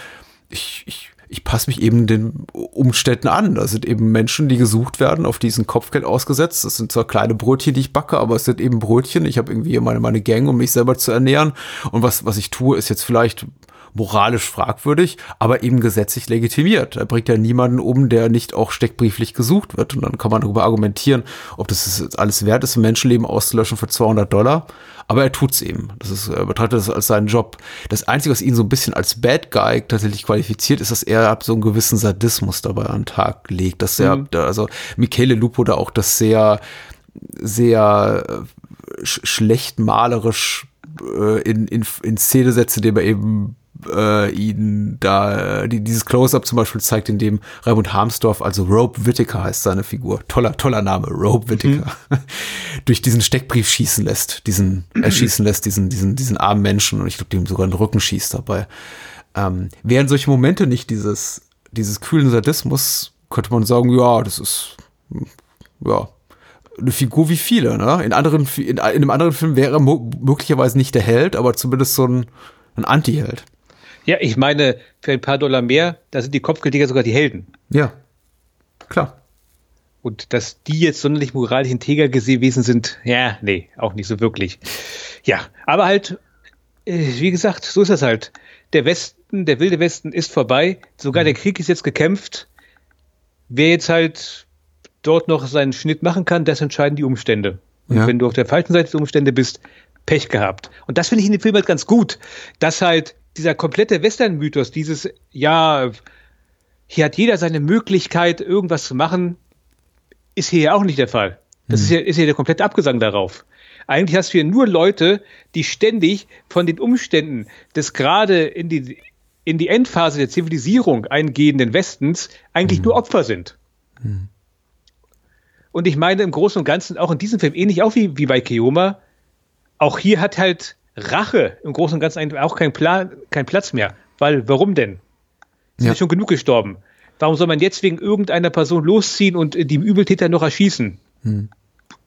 ich, ich, ich passe mich eben den Umständen an. Da sind eben Menschen, die gesucht werden, auf diesen Kopfgeld ausgesetzt. Das sind zwar kleine Brötchen, die ich backe, aber es sind eben Brötchen. Ich habe irgendwie meine, meine Gang, um mich selber zu ernähren. Und was, was ich tue, ist jetzt vielleicht moralisch fragwürdig, aber eben gesetzlich legitimiert. Er bringt ja niemanden um, der nicht auch steckbrieflich gesucht wird. Und dann kann man darüber argumentieren, ob das jetzt alles wert ist, ein Menschenleben auszulöschen für 200 Dollar. Aber er tut's eben. Das ist, er betrachtet das als seinen Job. Das Einzige, was ihn so ein bisschen als Bad Guy tatsächlich qualifiziert, ist, dass er so einen gewissen Sadismus dabei an den Tag legt. Dass er, also Michele Lupo da auch das sehr, sehr äh, sch schlecht malerisch äh, in, in, in Szene setzt, indem er eben äh, ihn da, die, dieses Close-Up zum Beispiel zeigt, in dem Raimund Harmsdorf, also Rope Whittaker heißt seine Figur, toller, toller Name, Rope Whittaker, durch diesen Steckbrief schießen lässt, diesen, erschießen lässt, diesen, diesen, diesen armen Menschen und ich glaube, dem sogar in den Rücken schießt dabei. Ähm, wären solche Momente nicht dieses, dieses kühlen Sadismus, könnte man sagen, ja, das ist, ja, eine Figur wie viele, ne? In anderen, in, in einem anderen Film wäre er möglicherweise nicht der Held, aber zumindest so ein, ein Anti-Held. Ja, ich meine, für ein paar Dollar mehr, da sind die Kopfgeldjäger sogar die Helden. Ja. Klar. Und dass die jetzt sonderlich moralisch integer gewesen sind, ja, nee, auch nicht so wirklich. Ja, aber halt, äh, wie gesagt, so ist das halt. Der Westen, der wilde Westen ist vorbei. Sogar der Krieg ist jetzt gekämpft. Wer jetzt halt dort noch seinen Schnitt machen kann, das entscheiden die Umstände. Und Ja. wenn du auf der falschen Seite der Umstände bist, Pech gehabt. Und das finde ich in dem Film halt ganz gut, dass halt dieser komplette Western-Mythos, dieses, ja, hier hat jeder seine Möglichkeit, irgendwas zu machen, ist hier ja auch nicht der Fall. Das ist ja, ist ja der komplette Abgesang darauf. Eigentlich hast du hier nur Leute, die ständig von den Umständen des gerade in die, in die Endphase der Zivilisierung eingehenden Westens eigentlich nur Opfer sind. Und ich meine im Großen und Ganzen auch in diesem Film, ähnlich auch wie, wie bei Keoma, auch hier hat halt Rache im Großen und Ganzen eigentlich auch keinen Plan, keinen Platz mehr. Weil, warum denn? Sind Ja. schon genug gestorben. Warum soll man jetzt wegen irgendeiner Person losziehen und die Übeltäter noch erschießen?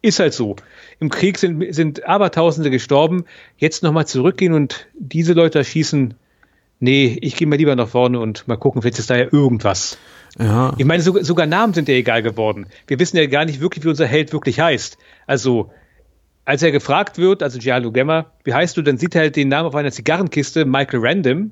Ist halt so. Im Krieg sind, sind Abertausende gestorben. Jetzt nochmal zurückgehen und diese Leute erschießen. Nee, ich gehe mal lieber nach vorne und mal gucken, vielleicht ist da ja irgendwas. Ja. Ich meine, sogar, sogar Namen sind ja egal geworden. Wir wissen ja gar nicht wirklich, wie unser Held wirklich heißt. Also, als er gefragt wird, also Giallo Gemma, wie heißt du, dann sieht er halt den Namen auf einer Zigarrenkiste, Michael Random.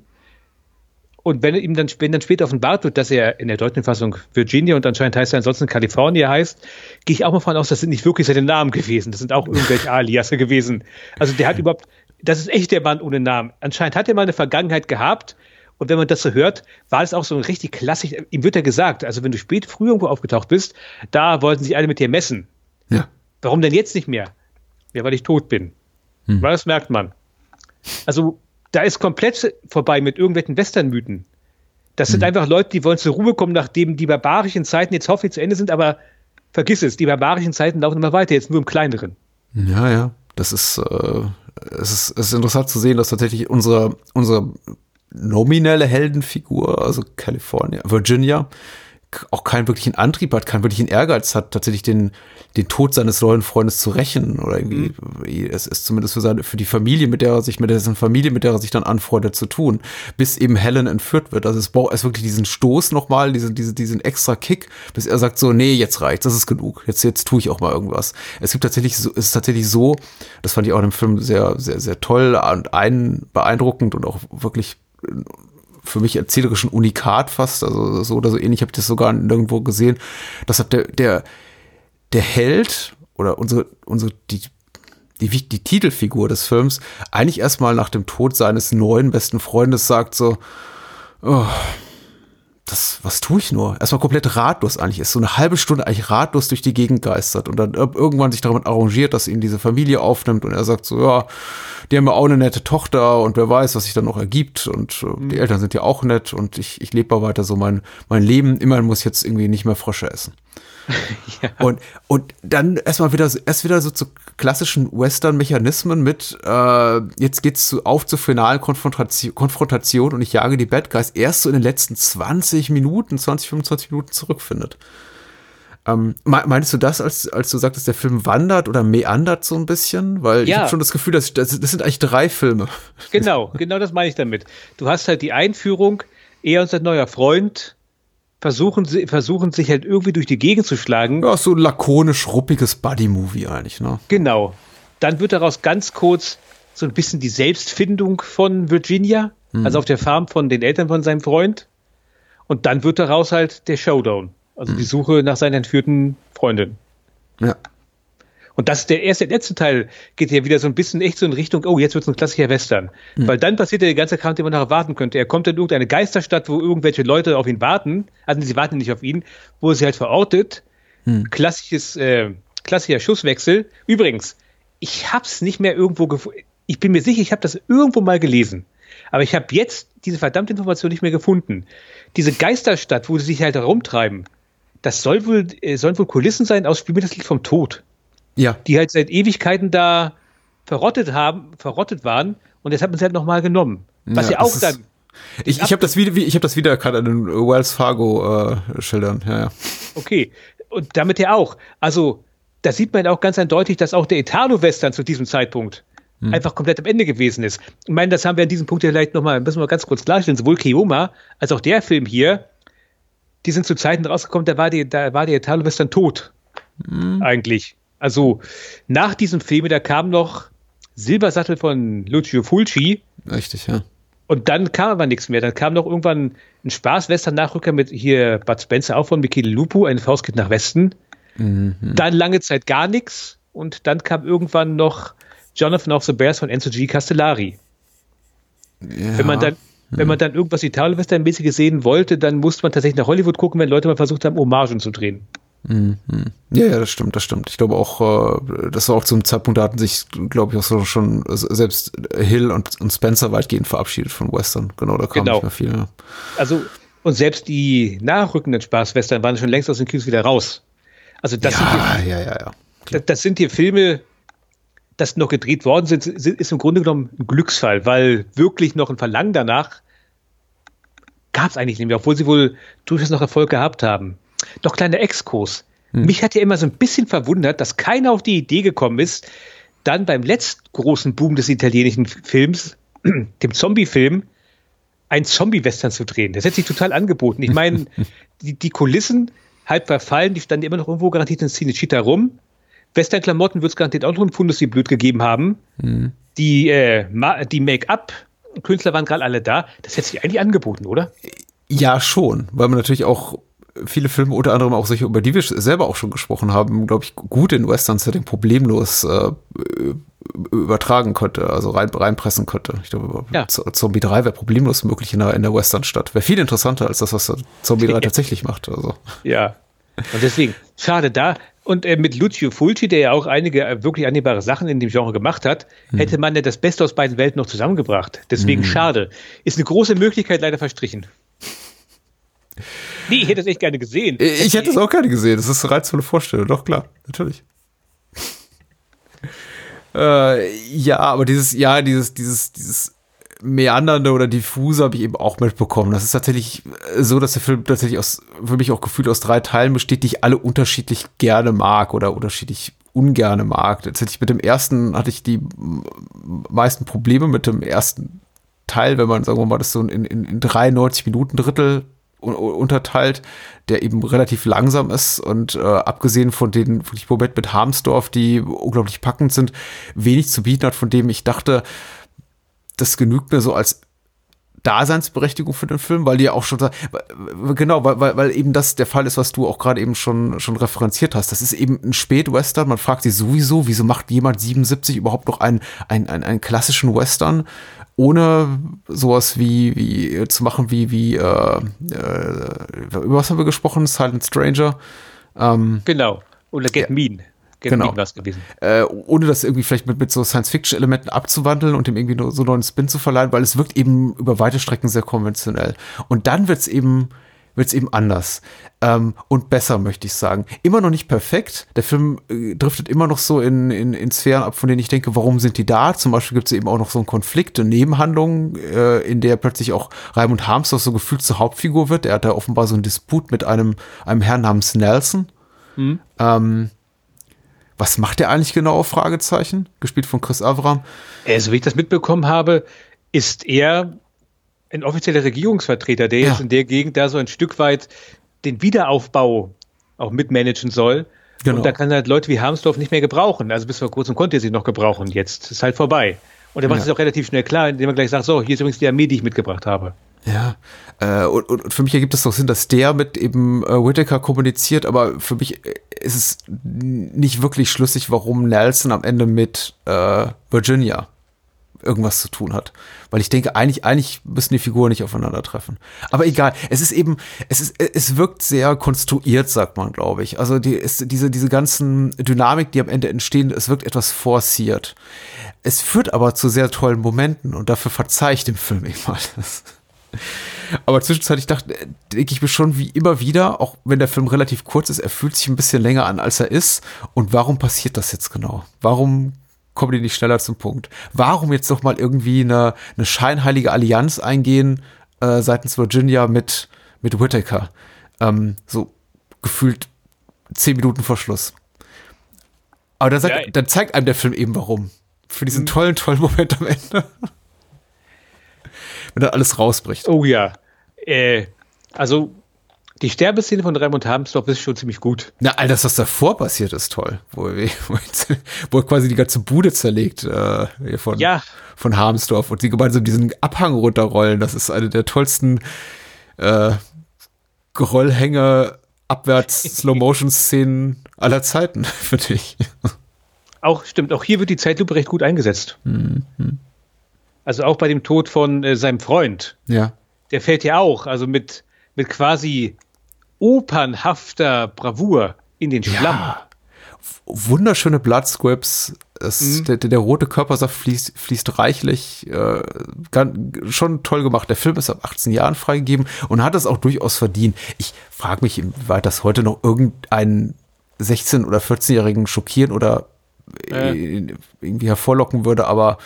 Und wenn ihm dann, wenn dann später offenbart wird, dass er in der deutschen Fassung Virginia und anscheinend heißt er ansonsten California heißt, gehe ich auch mal von aus, das sind nicht wirklich seine Namen gewesen. Das sind auch irgendwelche Aliasse gewesen. Also der hat überhaupt, das ist echt der Mann ohne Namen. Anscheinend hat er mal eine Vergangenheit gehabt. Und wenn man das so hört, war es auch so ein richtig klassisch, ihm wird ja gesagt, also wenn du spät früh irgendwo aufgetaucht bist, da wollten sich alle mit dir messen. Ja. Warum denn jetzt nicht mehr? Ja, weil ich tot bin. Hm. Weil das merkt man. Also da ist komplett vorbei mit irgendwelchen Westernmythen. Das sind Hm. einfach Leute, die wollen zur Ruhe kommen, nachdem die barbarischen Zeiten jetzt hoffentlich zu Ende sind, aber vergiss es, die barbarischen Zeiten laufen immer weiter, jetzt nur im kleineren. Ja, ja. Das ist, äh, es ist, es ist interessant zu sehen, dass tatsächlich unsere, unsere nominelle Heldenfigur, also California, Virginia, auch keinen wirklichen Antrieb hat, keinen wirklichen Ehrgeiz hat, tatsächlich den, den Tod seines neuen Freundes zu rächen oder irgendwie, es ist zumindest für seine, für die Familie, mit der er sich, mit dessen Familie, mit der er sich dann anfreundet, zu tun, bis eben Helen entführt wird. Also es braucht erst wirklich diesen Stoß nochmal, diesen, diesen, diesen extra Kick, bis er sagt so, nee, jetzt reicht's, das ist genug, jetzt, jetzt tue ich auch mal irgendwas. Es gibt tatsächlich so, es ist tatsächlich so, das fand ich auch in dem Film sehr, sehr, sehr toll und ein, beeindruckend und auch wirklich für mich erzählerischen Unikat fast, also so oder so ähnlich, habe ich das sogar nirgendwo gesehen. Das hat der, der, der Held oder unsere, unsere, die, die, die Titelfigur des Films eigentlich erstmal nach dem Tod seines neuen besten Freundes sagt so, oh, das, was tue ich nur? Erstmal komplett ratlos eigentlich ist, so eine halbe Stunde eigentlich ratlos durch die Gegend geistert und dann ir- irgendwann sich damit arrangiert, dass ihn diese Familie aufnimmt und er sagt so, ja, die haben ja auch eine nette Tochter und wer weiß, was sich dann noch ergibt und äh, die Eltern sind ja auch nett und ich, ich lebe mal weiter so mein, mein Leben. Immerhin muss ich jetzt irgendwie nicht mehr Frösche essen. Und, und dann erstmal wieder, erst wieder so zu klassischen Western-Mechanismen mit, äh, jetzt geht's zu, auf zur finalen Konfrontation, Konfrontation und ich jage die Bad Guys erst so in den letzten 20 Minuten, 20, 25 Minuten zurückfindet. Ähm, me- meinst du das, als, als du sagtest, der Film wandert oder meandert so ein bisschen? Weil ich Ja. habe schon das Gefühl, dass das, das sind eigentlich drei Filme. Genau, genau das meine ich damit. Du hast halt die Einführung, er und sein neuer Freund versuchen, sie- versuchen sich halt irgendwie durch die Gegend zu schlagen. Ja, so lakonisch ruppiges Buddy-Movie eigentlich, ne? Genau. Dann wird daraus ganz kurz so ein bisschen die Selbstfindung von Virginia, also auf der Farm von den Eltern von seinem Freund. Und dann wird daraus halt der Showdown, also die Suche nach seiner entführten Freundin. Ja. Und das der erste, der letzte Teil geht ja wieder so ein bisschen echt so in Richtung, oh, jetzt wird es ein klassischer Western. Weil dann passiert ja der ganze Kram, den man noch erwarten könnte. Er kommt in irgendeine Geisterstadt, wo irgendwelche Leute auf ihn warten. Also sie warten nicht auf ihn, wo er sie halt verortet. Klassisches, äh, klassischer Schusswechsel. Übrigens, ich hab's nicht mehr irgendwo gefunden. Ich bin mir sicher, ich habe das irgendwo mal gelesen. Aber ich habe jetzt diese verdammte Information nicht mehr gefunden. Diese Geisterstadt, wo sie sich halt herumtreiben, das soll wohl, äh, sollen wohl Kulissen sein aus Spiel mit das Lied vom Tod Ja. die halt seit Ewigkeiten da verrottet haben, verrottet waren und jetzt hat man sie halt nochmal genommen. Was ja, das auch dann, Ich, ich habe das wieder, ich habe das wiedererkannt an den Wells Fargo äh, Schildern. Ja, ja. okay. Und damit ja auch. Also, da sieht man auch ganz eindeutig, dass auch der Italo-Western zu diesem Zeitpunkt einfach komplett am Ende gewesen ist. Ich meine, das haben wir an diesem Punkt ja vielleicht nochmal, müssen wir ganz kurz klarstellen, sowohl Keoma als auch der Film hier, die sind zu Zeiten rausgekommen, da war, die, da war der Italo-Western tot. Eigentlich. Also, nach diesem Film, da kam noch Silbersattel von Lucio Fulci, Richtig, ja. Und dann kam aber nichts mehr. Dann kam noch irgendwann ein Spaß-Western-Nachrücker mit hier Bud Spencer auch von Michele Lupo, ein Faust geht nach Westen. Dann lange Zeit gar nichts. Und dann kam irgendwann noch Jonathan of the Bears von Enzo G. Castellari. ja. Wenn man dann, wenn man dann irgendwas Italo-Western-mäßiges sehen wollte, dann musste man tatsächlich nach Hollywood gucken, wenn Leute mal versucht haben, Hommagen zu drehen. Ja, ja, das stimmt, das stimmt. Ich glaube auch, äh, das war auch zum Zeitpunkt, da hatten sich, glaube ich, auch so schon äh, selbst Hill und, und Spencer weitgehend verabschiedet von Western. Genau, da kam Genau. nicht mehr viel. Ja. Also, und selbst die nachrückenden Spaß-Western waren schon längst aus den Kinos wieder raus. Also, das sind die, Ja, ja, ja, ja. das, das sind hier Filme, das noch gedreht worden sind, sind, ist im Grunde genommen ein Glücksfall, weil wirklich noch ein Verlangen danach gab es eigentlich nicht mehr, obwohl sie wohl durchaus noch Erfolg gehabt haben. Doch kleiner Exkurs. Mich hat ja immer so ein bisschen verwundert, dass keiner auf die Idee gekommen ist, dann beim letzten großen Boom des italienischen Films, dem Zombie-Film, ein Zombie-Western zu drehen. Das hätte sich total angeboten. Ich meine, die, die Kulissen halb verfallen, die standen immer noch irgendwo garantiert in Cinecittà rum. Western-Klamotten wird es garantiert auch noch einen Fundus, die blöd gegeben haben. Die, äh, die Make-up Künstler waren gerade alle da. Das hätte sich eigentlich angeboten, oder? Ja, schon, weil man natürlich auch viele Filme, unter anderem auch solche, über die wir selber auch schon gesprochen haben, glaube ich, gut in Western-Setting problemlos äh, übertragen konnte, also rein, reinpressen konnte. Ich glaube, Ja. Zombie 3 wäre problemlos möglich in der, in der Western-Stadt. Wäre viel interessanter als das, was Zombie 3 tatsächlich macht. Also. Ja. Und deswegen, schade da. Und äh, mit Lucio Fulci, der ja auch einige äh, wirklich annehmbare Sachen in dem Genre gemacht hat, hätte man ja das Beste aus beiden Welten noch zusammengebracht. Deswegen schade. Ist eine große Möglichkeit leider verstrichen. Nee, ich hätte es echt gerne gesehen. Ich hätte es auch gerne gesehen. Das ist eine reizvolle Vorstellung. Doch, klar, natürlich. äh, ja, aber dieses, ja, dieses, dieses, dieses meandernde oder diffuse habe ich eben auch mitbekommen. Das ist tatsächlich äh, so, dass der Film tatsächlich aus, für mich auch gefühlt aus drei Teilen besteht, die ich alle unterschiedlich gerne mag oder unterschiedlich ungerne mag. Tatsächlich mit dem ersten hatte ich die meisten Probleme mit dem ersten Teil, wenn man, sagen wir mal, das so in, in, in 93 Minuten Drittel unterteilt, der eben relativ langsam ist und äh, abgesehen von den dem Moment mit Harmsdorf, die unglaublich packend sind, wenig zu bieten hat, von dem ich dachte, das genügt mir so als Daseinsberechtigung für den Film, weil die ja auch schon genau, weil, weil, weil eben das der Fall ist, was du auch gerade eben schon, schon referenziert hast. Das ist eben ein Spätwestern. Man fragt sich sowieso, wieso macht jemand 77 überhaupt noch einen, einen, einen, einen klassischen Western, ohne sowas wie, wie zu machen wie, wie, äh, äh, über was haben wir gesprochen? Silent Stranger. Ähm, Genau. Oder Get Ja. Mean. Get Genau. Mean es gewesen. äh, ohne das irgendwie vielleicht mit, mit so Science-Fiction-Elementen abzuwandeln und dem irgendwie nur so einen neuen Spin zu verleihen, weil es wirkt eben über weite Strecken sehr konventionell. Und dann wird's eben wird's eben anders ähm, und besser, möchte ich sagen. Immer noch nicht perfekt. Der Film äh, driftet immer noch so in, in, in Sphären ab, von denen ich denke, warum sind die da? Zum Beispiel gibt's eben auch noch so einen Konflikt, eine Nebenhandlung, äh, in der plötzlich auch Raimund Harmsdorf so gefühlt zur Hauptfigur wird. Er hat da offenbar so einen Disput mit einem, einem Herrn namens Nelson. Ähm, was macht er eigentlich genau? Fragezeichen. Gespielt von Chris Avram. Äh, so wie ich das mitbekommen habe, ist er ein offizieller Regierungsvertreter, der Ja. jetzt in der Gegend da so ein Stück weit den Wiederaufbau auch mitmanagen soll. Genau. Und da kann er halt Leute wie Harmsdorf nicht mehr gebrauchen. Also bis vor kurzem konnte er sie noch gebrauchen. Jetzt ist halt vorbei. Und er macht Ja. es auch relativ schnell klar, indem er gleich sagt, so, hier ist übrigens die Armee, die ich mitgebracht habe. Ja. Äh, und, und, für mich ergibt es doch Sinn, dass der mit eben äh, Whittaker kommuniziert, aber für mich äh, ist es nicht wirklich schlüssig, warum Nelson am Ende mit äh, Virginia irgendwas zu tun hat. Weil ich denke, eigentlich, eigentlich müssen die Figuren nicht aufeinandertreffen. Aber egal, es ist eben, es ist, es wirkt sehr konstruiert, sagt man, glaube ich. Also die, ist, diese, diese ganzen Dynamik, die am Ende entstehen, es wirkt etwas forciert. Es führt aber zu sehr tollen Momenten und dafür verzeih ich dem Film eben alles. Aber zwischenzeitlich dachte, denke ich mir schon wie immer wieder, auch wenn der Film relativ kurz ist, er fühlt sich ein bisschen länger an, als er ist. Und warum passiert das jetzt genau? Warum kommen die nicht schneller zum Punkt? Warum jetzt noch mal irgendwie eine, eine scheinheilige Allianz eingehen äh, seitens Virginia mit, mit Whittaker? Ähm, so gefühlt zehn Minuten vor Schluss. Aber dann, sagt, Ja. dann zeigt einem der Film eben warum. Für diesen tollen, tollen Moment am Ende. Wenn dann alles rausbricht. Oh ja. Äh, also, die Sterbeszene von Raimund Harmsdorf ist schon ziemlich gut. Na, all das, was davor passiert, ist toll. Wo, wo, wo quasi die ganze Bude zerlegt äh, von, Ja. von Harmsdorf und sie gemeinsam diesen Abhang runterrollen. Das ist eine der tollsten äh, Geröllhänge abwärts Slow-Motion-Szenen aller Zeiten, finde ich. Auch stimmt, auch hier wird die Zeitlupe recht gut eingesetzt. Also auch bei dem Tod von äh, seinem Freund. Ja. Der fällt ja auch, also mit, mit quasi opernhafter Bravour in den Schlamm. Wunderschöne Bloodscripts. Es, der, der, rote Körpersaft fließt, fließt reichlich. Äh, schon toll gemacht. Der Film ist ab 18 Jahren freigegeben und hat es auch durchaus verdient. Ich frage mich, inwieweit das heute noch irgendeinen 16- oder 14-Jährigen schockieren oder äh, irgendwie hervorlocken würde, aber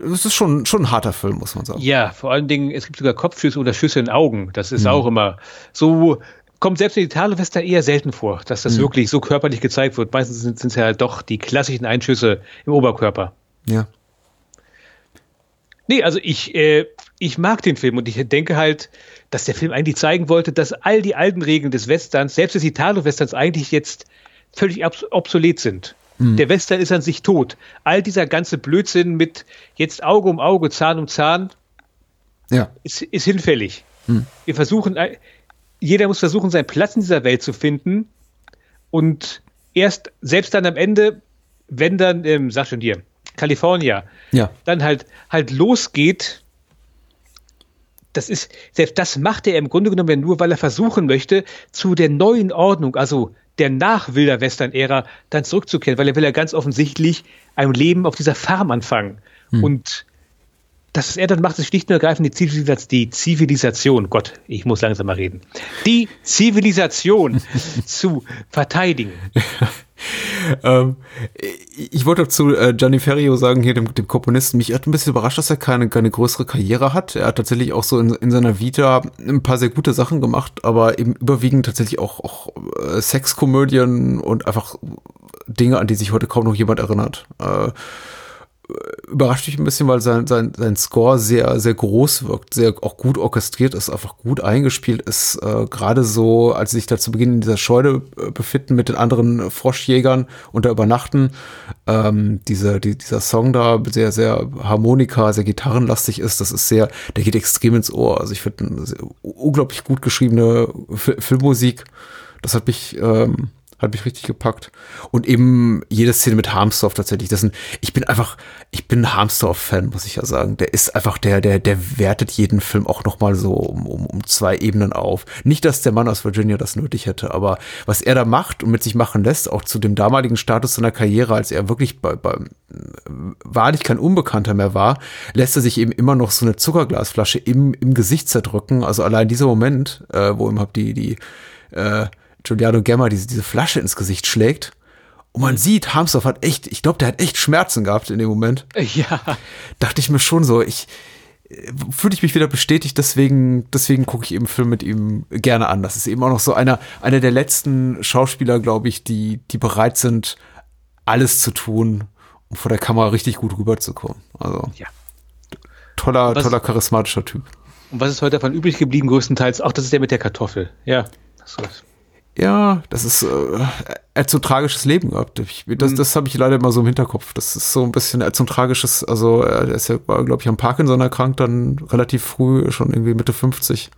es ist schon, schon ein harter Film, muss man sagen. Ja, vor allen Dingen, es gibt sogar Kopfschüsse oder Schüsse in Augen. Das ist auch immer so, kommt selbst in Italo-Western eher selten vor, dass das wirklich so körperlich gezeigt wird. Meistens sind es ja doch die klassischen Einschüsse im Oberkörper. Ja. Nee, also ich, äh, ich mag den Film und ich denke halt, dass der Film eigentlich zeigen wollte, dass all die alten Regeln des Westerns, selbst des Italo-Westerns, eigentlich jetzt völlig obs obsolet sind. Der Western ist an sich tot. All dieser ganze Blödsinn mit jetzt Auge um Auge, Zahn um Zahn, Ja. ist, ist hinfällig. Wir versuchen, äh, jeder muss versuchen, seinen Platz in dieser Welt zu finden. Und erst, selbst dann am Ende, wenn dann, ähm, sag schon dir, California, Ja. dann halt, halt losgeht, das ist, selbst das macht er im Grunde genommen ja nur, weil er versuchen möchte, zu der neuen Ordnung, also der nach-Wilder Western-Ära, dann zurückzukehren, weil er will ja ganz offensichtlich ein Leben auf dieser Farm anfangen. Und das, er dann macht, ist schlicht und ergreifend die Zivilisation, die Zivilisation, Gott, ich muss langsam mal reden, die Zivilisation zu verteidigen. Ähm, ich ich wollte zu äh, Gianni Ferrio sagen, hier dem, dem Komponisten, mich hat ein bisschen überrascht, dass er keine, keine größere Karriere hat. Er hat tatsächlich auch so in, in seiner Vita ein paar sehr gute Sachen gemacht, aber eben überwiegend tatsächlich auch, auch äh, Sexkomödien und einfach Dinge, an die sich heute kaum noch jemand erinnert. Äh, überrascht mich ein bisschen, weil sein, sein, sein Score sehr, sehr groß wirkt, sehr auch gut orchestriert ist, einfach gut eingespielt ist. Äh, Gerade so, als sie sich da zu Beginn in dieser Scheune äh, befinden mit den anderen Froschjägern und da übernachten, ähm, dieser, die, dieser Song da sehr, sehr Harmonika, sehr gitarrenlastig ist, das ist sehr, der geht extrem ins Ohr. Also ich finde unglaublich gut geschriebene Fi- Filmmusik. Das hat mich, ähm, hat mich richtig gepackt. Und eben jede Szene mit Harmsdorf tatsächlich. Das sind, ich bin einfach, ich bin Harmsdorf-Fan, muss ich ja sagen. Der ist einfach der, der, der wertet jeden Film auch nochmal so um, um, um zwei Ebenen auf. Nicht, dass der Mann aus Virginia das nötig hätte, aber was er da macht und mit sich machen lässt, auch zu dem damaligen Status seiner Karriere, als er wirklich bei, bei wahrlich kein Unbekannter mehr war, lässt er sich eben immer noch so eine Zuckerglasflasche im, im Gesicht zerdrücken. Also allein dieser Moment, äh, wo ihm halt die, die, äh, Giuliano Gemma diese, diese Flasche ins Gesicht schlägt. Und man sieht, Harmsdorf hat echt, ich glaube, der hat echt Schmerzen gehabt in dem Moment. Ja, Dachte ich mir schon so, ich äh, fühle ich mich wieder bestätigt, deswegen, deswegen gucke ich eben Film mit ihm gerne an. Das ist eben auch noch so einer, einer der letzten Schauspieler, glaube ich, die, die bereit sind, alles zu tun, um vor der Kamera richtig gut rüberzukommen. Also Ja. toller, Was- toller, charismatischer Typ. und was ist heute davon übrig geblieben, größtenteils? Auch das ist der mit der Kartoffel. Ja, so. Ja, das ist, äh, er hat so ein tragisches Leben gehabt. Ich, das das habe ich leider immer so im Hinterkopf. Das ist so ein bisschen, er hat so ein tragisches, also er ist ja, glaube ich, am Parkinson erkrankt, dann relativ früh, schon irgendwie Mitte 50.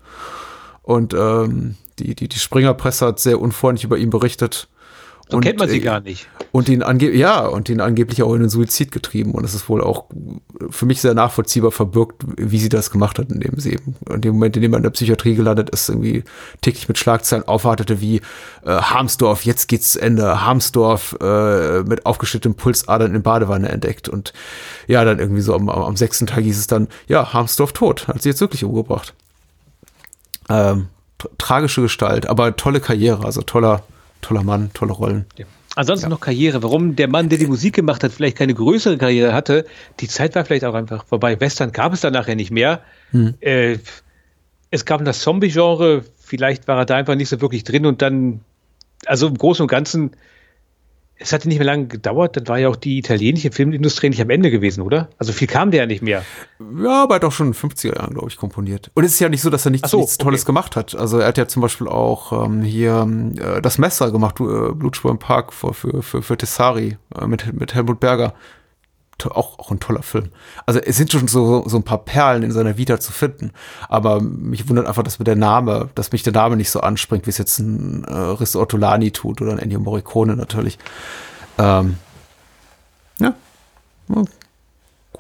Und ähm, die, die, die Springerpresse hat sehr unfreundlich über ihn berichtet. So Und, kennt man sie äh, gar nicht. Und ihn ange ja, und ihn angeblich auch in den Suizid getrieben. Und es ist wohl auch für mich sehr nachvollziehbar verbirgt, wie sie das gemacht hat, indem sie eben in dem Moment, in dem er in der Psychiatrie gelandet ist, irgendwie täglich mit Schlagzeilen aufwartete wie äh, Harmsdorf, jetzt geht's zu Ende, Harmsdorf äh, mit aufgeschnittenem Pulsadern in Badewanne entdeckt. Und ja, dann irgendwie so am, am sechsten Tag hieß es dann, ja, Harmsdorf tot, hat sie jetzt wirklich umgebracht. Ähm, tra- tragische Gestalt, aber tolle Karriere, also toller, toller Mann, tolle Rollen. Ansonsten noch Karriere. Warum der Mann, der die Musik gemacht hat, vielleicht keine größere Karriere hatte, die Zeit war vielleicht auch einfach vorbei. Western gab es dann nachher nicht mehr. Äh, es gab das Zombie-Genre, vielleicht war er da einfach nicht so wirklich drin und dann, also im Großen und Ganzen, es hatte nicht mehr lange gedauert, dann war ja auch die italienische Filmindustrie nicht am Ende gewesen, oder? Also viel kam der ja nicht mehr. Ja, aber er hat auch schon in den 50er Jahren, glaube ich, komponiert. Und es ist ja nicht so, dass er nichts, so, nichts Tolles okay. gemacht hat. Also er hat ja zum Beispiel auch ähm, hier äh, das Messer gemacht, äh, Blutspur im Park für, für, für, für Tessari äh, mit, mit Helmut Berger. Auch, auch ein toller Film. Also es sind schon so, so ein paar Perlen in seiner Vita zu finden. Aber mich wundert einfach, dass mir der Name, dass mich der Name nicht so anspringt, wie es jetzt ein äh, Risto Ortolani tut oder ein Ennio Morricone natürlich. Ähm, ja.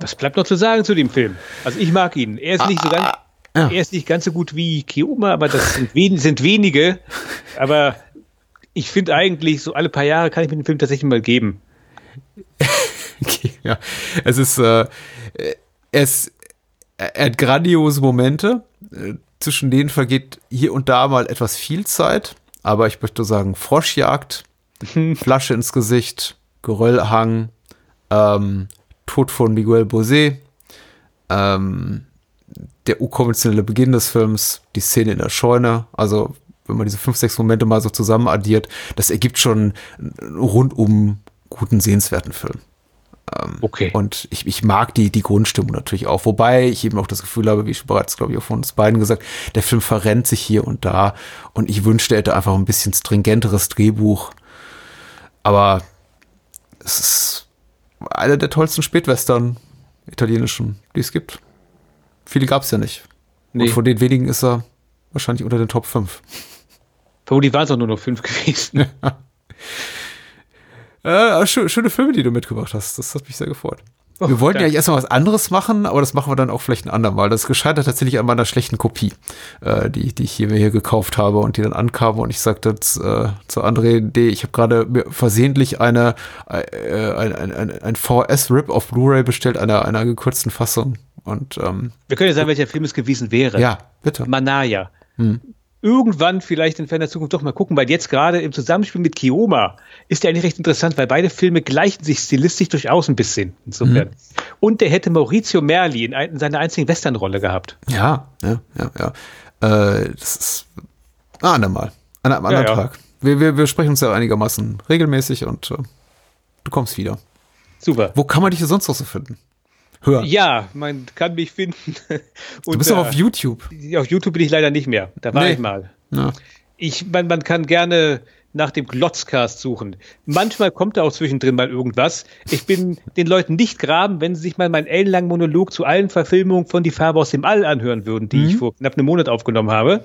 Was bleibt noch zu sagen zu dem Film? Also ich mag ihn. Er ist nicht so ganz, ja. er ist nicht ganz so gut wie Kioma, aber das sind, wen, sind wenige. Aber ich finde eigentlich, so alle paar Jahre kann ich mir den Film tatsächlich mal geben. Okay, ja. Es ist, äh, es, er hat grandiose Momente. Äh, Zwischen denen vergeht hier und da mal etwas viel Zeit. Aber ich möchte sagen, Froschjagd, Flasche ins Gesicht, Geröllhang, ähm, Tod von Miguel Bosé, ähm, der unkonventionelle Beginn des Films, die Szene in der Scheune, also wenn man diese fünf, sechs Momente mal so zusammen addiert, das ergibt schon einen rundum guten, sehenswerten Film. Okay. Und ich, ich mag die, die Grundstimmung natürlich auch. Wobei ich eben auch das Gefühl habe, wie ich bereits, glaube ich, auch von uns beiden gesagt, der Film verrennt sich hier und da. Und ich wünschte, er hätte einfach ein bisschen stringenteres Drehbuch. Aber es ist einer der tollsten Spätwestern italienischen, die es gibt. Viele gab es ja nicht. Nee. Und von den wenigen ist er wahrscheinlich unter den Top 5. Vermutlich waren es auch nur noch fünf gewesen. Äh, schö schöne Filme, die du mitgebracht hast. Das hat mich sehr gefreut. Oh, wir wollten ja eigentlich erstmal was anderes machen, aber das machen wir dann auch vielleicht ein andermal. Das gescheitert tatsächlich an meiner schlechten Kopie, äh, die, die ich hier mir hier gekauft habe und die dann ankam und ich sagte zu, äh, zu André, nee, ich habe gerade mir versehentlich eine äh, ein, ein, ein, ein VS-Rip auf Blu-ray bestellt, einer, einer gekürzten Fassung. Und ähm, Wir können ja sagen, welcher Film es gewesen wäre. ja, bitte. Manaya. Hm. Irgendwann vielleicht in ferner Zukunft doch mal gucken, weil jetzt gerade im Zusammenspiel mit Kioma ist der eigentlich recht interessant, weil beide Filme gleichen sich stilistisch durchaus ein bisschen. Insofern. Mhm. Und der hätte Maurizio Merli in, in seiner einzigen Westernrolle gehabt. Ja, ja, ja, ja. Äh, das ist ein andermal. An einem anderen Ja, ja. Tag. Wir, wir, wir sprechen uns ja einigermaßen regelmäßig und äh, du kommst wieder. Super. Wo kann man dich sonst noch so finden? Hör. Ja, man kann mich finden. du bist aber auf YouTube. Auf YouTube bin ich leider nicht mehr. Da war Nee. ich mal. Ja. Ich, man, man kann gerne nach dem Glotzcast suchen. Manchmal kommt da auch zwischendrin mal irgendwas. Ich bin den Leuten nicht graben, wenn sie sich mal meinen ellenlangen Monolog zu allen Verfilmungen von Die Farbe aus dem All anhören würden, die ich vor knapp einem Monat aufgenommen habe.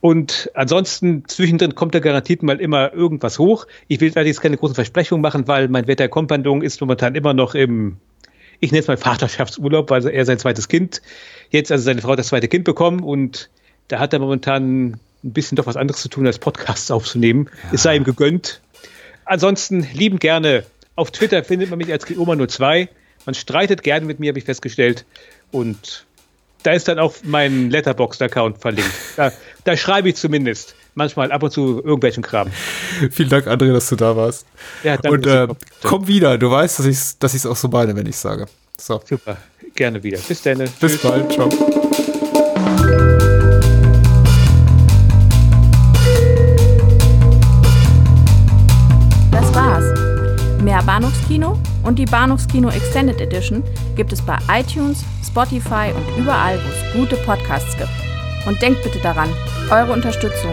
Und ansonsten zwischendrin kommt da garantiert mal immer irgendwas hoch. Ich will allerdings keine großen Versprechungen machen, weil mein Wetterkompagnon ist momentan immer noch im, ich nenne es mal Vaterschaftsurlaub, weil er sein zweites Kind, jetzt also seine Frau hat das zweite Kind bekommen und da hat er momentan ein bisschen doch was anderes zu tun, als Podcasts aufzunehmen. Es sei ihm gegönnt. Ansonsten lieben gerne. Auf Twitter findet man mich als Geoma02. Man streitet gerne mit mir, habe ich festgestellt. Und da ist dann auch mein Letterboxd-Account verlinkt. Da, da schreibe ich zumindest manchmal ab und zu irgendwelchen Kram. Vielen Dank, André, dass du da warst. Ja, danke, und äh, komm wieder. Du weißt, dass ich es dass ich's auch so meine, wenn ich sage. So, Super, gerne wieder. Bis dann. bis bald. Ciao. Das war's. Mehr Bahnhofskino und die Bahnhofskino Extended Edition gibt es bei iTunes, Spotify und überall, wo es gute Podcasts gibt. Und denkt bitte daran, eure Unterstützung